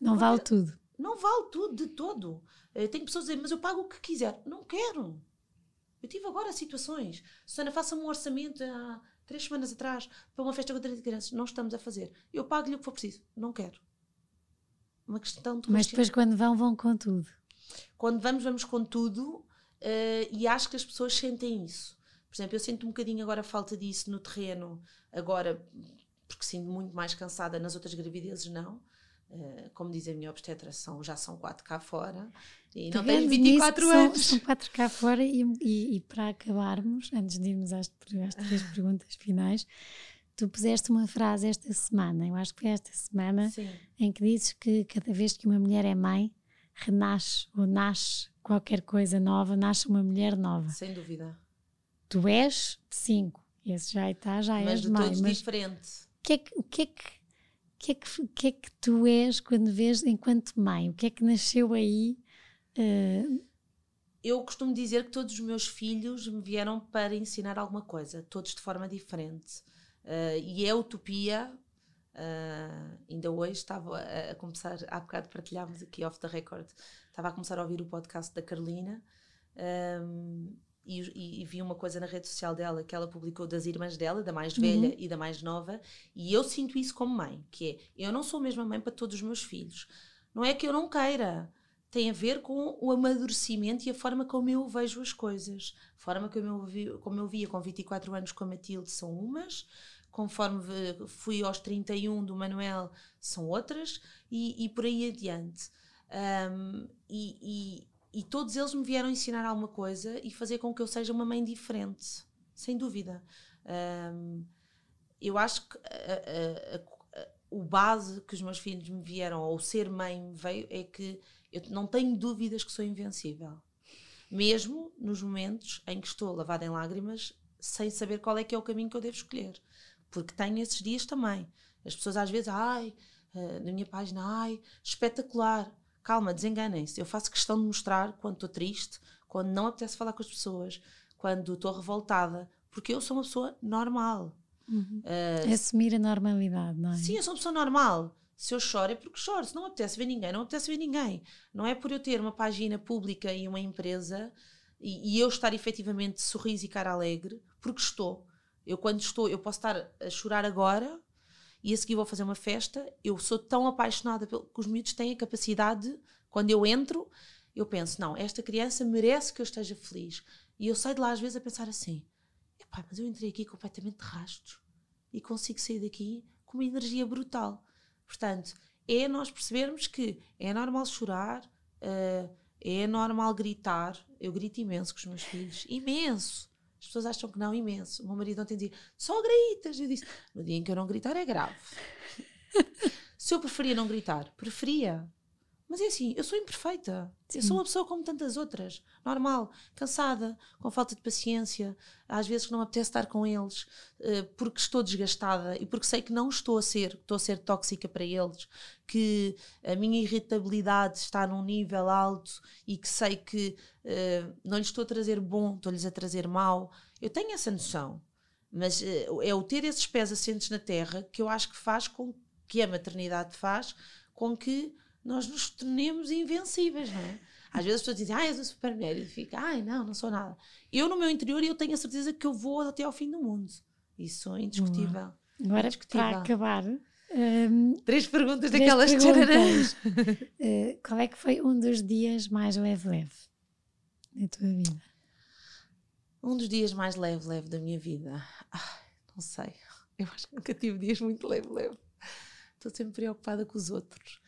Não Porque vale tudo. Não vale tudo, de todo. Eu eh, tenho pessoas a dizer, mas eu pago o que quiser. Não quero. Eu tive agora situações. Susana, faça-me um orçamento. Ah, três semanas atrás, para uma festa com 30 crianças. Não estamos a fazer. Eu pago-lhe o que for preciso. Não quero. Uma questão de. Mas depois, quando vão, vão com tudo. Quando vamos, vamos com tudo. Uh, e acho que as pessoas sentem isso. Por exemplo, eu sinto um bocadinho agora falta disso no terreno, agora, porque sinto muito mais cansada nas outras gravidezes, não. Uh, como diz a minha obstetra, são, já são quatro cá fora e não tenho 24 anos. São, são quatro cá fora e, e, e, para acabarmos, antes de irmos às, às três perguntas finais, tu puseste uma frase esta semana, eu acho que foi esta semana, Sim. em que dizes que cada vez que uma mulher é mãe, renasce ou nasce qualquer coisa nova, nasce uma mulher nova. Sem dúvida. Tu és de cinco, esse já está, já mas és de mãe. Mas de diferente. O que é que, o que é que que é que, que é que tu és quando vês enquanto mãe? O que é que nasceu aí Uh... Eu costumo dizer que todos os meus filhos me vieram para ensinar alguma coisa, todos de forma diferente. Uh, e é utopia. Uh, ainda hoje estava a, a, começar, há bocado partilhávamos aqui off the record, estava a começar a ouvir o podcast da Carolina um, e, e, e, vi uma coisa na rede social dela que ela publicou das irmãs dela, da mais velha uhum. e da mais nova, e eu sinto isso como mãe, que é, eu não sou a mesma mãe para todos os meus filhos. Não é que eu não queira, tem a ver com o amadurecimento e a forma como eu vejo as coisas. A forma como eu, vi, como eu via com 24 anos com a Matilde são umas, conforme fui aos 31 do Manuel são outras, e, e por aí adiante. Um, e, e, todos eles me vieram ensinar alguma coisa e fazer com que eu seja uma mãe diferente, sem dúvida. Um, eu acho que a, a, a, o base que os meus filhos me vieram, ou ser mãe me veio, é que eu não tenho dúvidas que sou invencível. Mesmo nos momentos em que estou lavada em lágrimas, sem saber qual é que é o caminho que eu devo escolher. Porque tenho esses dias também. As pessoas às vezes, ai, uh, na minha página, ai, espetacular. Calma, desenganem-se. Eu faço questão de mostrar quando estou triste, quando não apetece falar com as pessoas, quando estou revoltada, porque eu sou uma pessoa normal. Uhum. Uh, Assumir a normalidade, não é? Sim, eu sou uma pessoa normal. Se eu choro é porque choro. Se não apetece ver ninguém, não apetece ver ninguém. Não é por eu ter uma página pública e uma empresa e, e eu estar efetivamente de sorriso e cara alegre, porque estou. Eu quando estou, eu posso estar a chorar agora e a seguir vou fazer uma festa. Eu sou tão apaixonada pelo que os miúdos têm a capacidade, quando eu entro, eu penso, não, esta criança merece que eu esteja feliz. E eu saio de lá às vezes a pensar assim, epá, mas eu entrei aqui completamente de e consigo sair daqui com uma energia brutal. Portanto, é nós percebermos que é normal chorar, uh, é normal gritar. Eu grito imenso com os meus filhos, imenso. As pessoas acham que não, imenso. O meu marido ontem dizia, só gritas. Eu disse, no dia em que eu não gritar é grave. (laughs) Se eu preferia não gritar, preferia. Mas é assim, eu sou imperfeita. Sim. Eu sou uma pessoa como tantas outras. Normal, cansada, com falta de paciência. Às vezes não me apetece estar com eles uh, porque estou desgastada e porque sei que não estou a ser, estou a ser tóxica para eles, que a minha irritabilidade está num nível alto e que sei que uh, não lhes estou a trazer bom, estou-lhes a trazer mal. Eu tenho essa noção. Mas uh, é o ter esses pés assentes na terra que eu acho que faz com que a maternidade faz com que nós nos tornemos invencíveis, não é? Às vezes as pessoas dizem, ah, és uma super mulher, e fica, ai, não, não sou nada. Eu, no meu interior, eu tenho a certeza que eu vou até ao fim do mundo. Isso é indiscutível. Agora, indiscutível. para acabar, um, três perguntas três daquelas perguntas. uh, (laughs) Qual é que foi um dos dias mais leve-leve da tua vida? Um dos dias mais leve-leve da minha vida? Ai, não sei. Eu acho que nunca tive dias muito leve-leve. Estou sempre preocupada com os outros.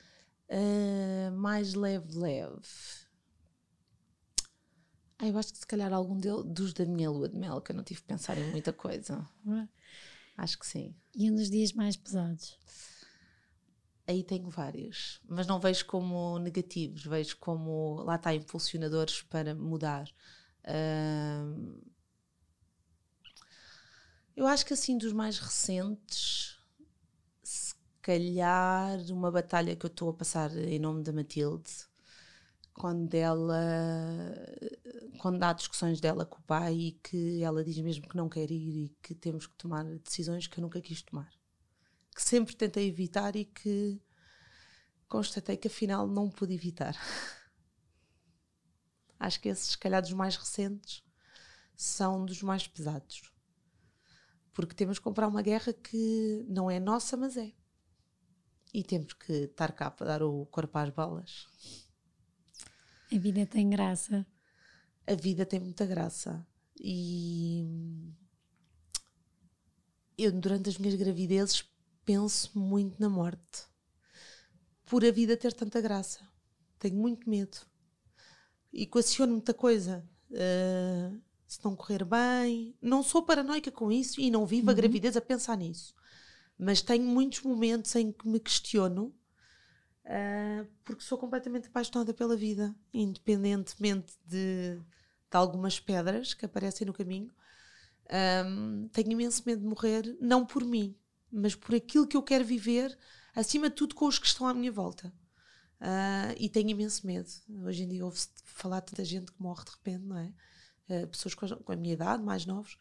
Uh, mais leve, leve. Ah, eu acho que se calhar algum deles, dos da minha lua de mel, que eu não tive que pensar em muita coisa. Acho que sim. E um dos dias mais pesados? Aí tenho vários, mas não vejo como negativos, vejo como lá está impulsionadores para mudar. Uh, eu acho que assim dos mais recentes calhar uma batalha que eu estou a passar em nome da Matilde, quando ela quando há discussões dela com o pai e que ela diz mesmo que não quer ir e que temos que tomar decisões que eu nunca quis tomar. Que sempre tentei evitar e que constatei que afinal não pude evitar. (laughs) Acho que esses se calhar dos mais recentes são dos mais pesados. Porque temos que comprar uma guerra que não é nossa mas é e temos que estar cá para dar o corpo às balas. A vida tem graça. A vida tem muita graça. E eu, durante as minhas gravidezes, penso muito na morte. Por a vida ter tanta graça. Tenho muito medo. Equaciono muita coisa. Uh, se não correr bem. Não sou paranoica com isso e não vivo uhum. a gravidez a pensar nisso mas tenho muitos momentos em que me questiono uh, porque sou completamente apaixonada pela vida, independentemente de, de algumas pedras que aparecem no caminho. Um, tenho imenso medo de morrer, não por mim, mas por aquilo que eu quero viver, acima de tudo com os que estão à minha volta. Uh, e tenho imenso medo. Hoje em dia ouve-se falar tanta gente que morre de repente, não é? Uh, pessoas com a, com a minha idade, mais novos,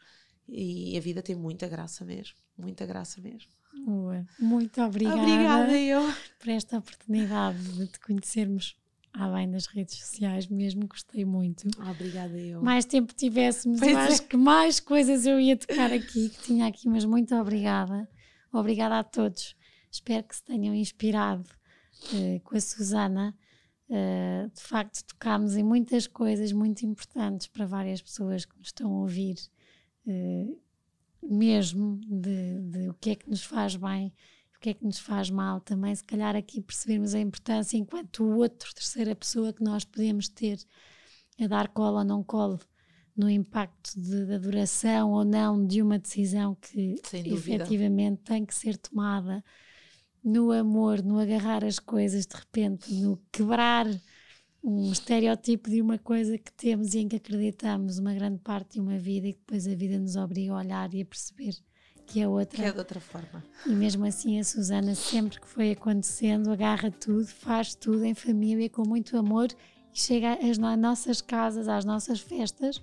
e a vida tem muita graça mesmo, muita graça mesmo. Boa. Muito obrigada, obrigada eu. por esta oportunidade de te conhecermos além das redes sociais, mesmo gostei muito. obrigada eu. Mais tempo tivéssemos, pois é. acho que mais coisas eu ia tocar aqui, que tinha aqui, mas muito obrigada. Obrigada a todos. Espero que se tenham inspirado uh, com a Susana. Uh, de facto, tocámos em muitas coisas muito importantes para várias pessoas que nos estão a ouvir. Uh, mesmo de, que é que nos faz bem, o que é que nos faz mal, também. Se calhar aqui percebermos a importância enquanto o outro, terceira pessoa que nós podemos ter a dar colo ou não colo no impacto de, da duração ou não de uma decisão que efetivamente tem que ser tomada no amor, no agarrar as coisas de repente, no quebrar um estereótipo de uma coisa que temos e em que acreditamos uma grande parte de uma vida e que depois a vida nos obriga a olhar e a perceber que é outra. Que é de outra forma. E mesmo assim a Susana, sempre que foi acontecendo, agarra tudo, faz tudo em família, com muito amor e chega às nossas casas, às nossas festas,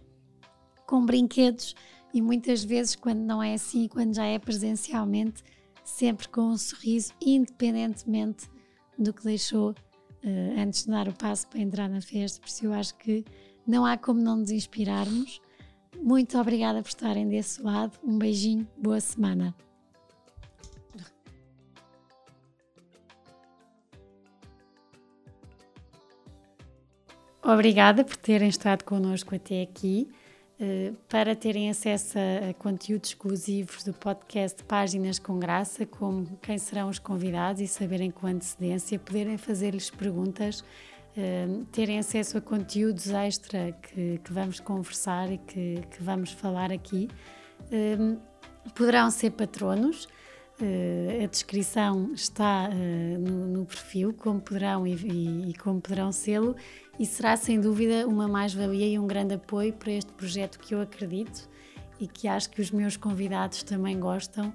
com brinquedos e muitas vezes, quando não é assim, quando já é presencialmente, sempre com um sorriso, independentemente do que deixou uh, antes de dar o passo para entrar na festa, por isso eu acho que não há como não nos inspirarmos muito obrigada por estarem desse lado. Um beijinho, boa semana. Obrigada por terem estado connosco até aqui. Eh, para terem acesso a, conteúdos exclusivos do podcast Páginas com Graça, como quem serão os convidados e saberem com antecedência, poderem fazer-lhes perguntas, eh, terem acesso a conteúdos extra que, que vamos conversar e que, que, vamos falar aqui, eh, poderão ser patronos. Uh, a descrição está uh, no, no, perfil, como poderão e, e, e como poderão sê-lo, e será sem dúvida uma mais-valia e um grande apoio para este projeto que eu acredito e que acho que os meus convidados também gostam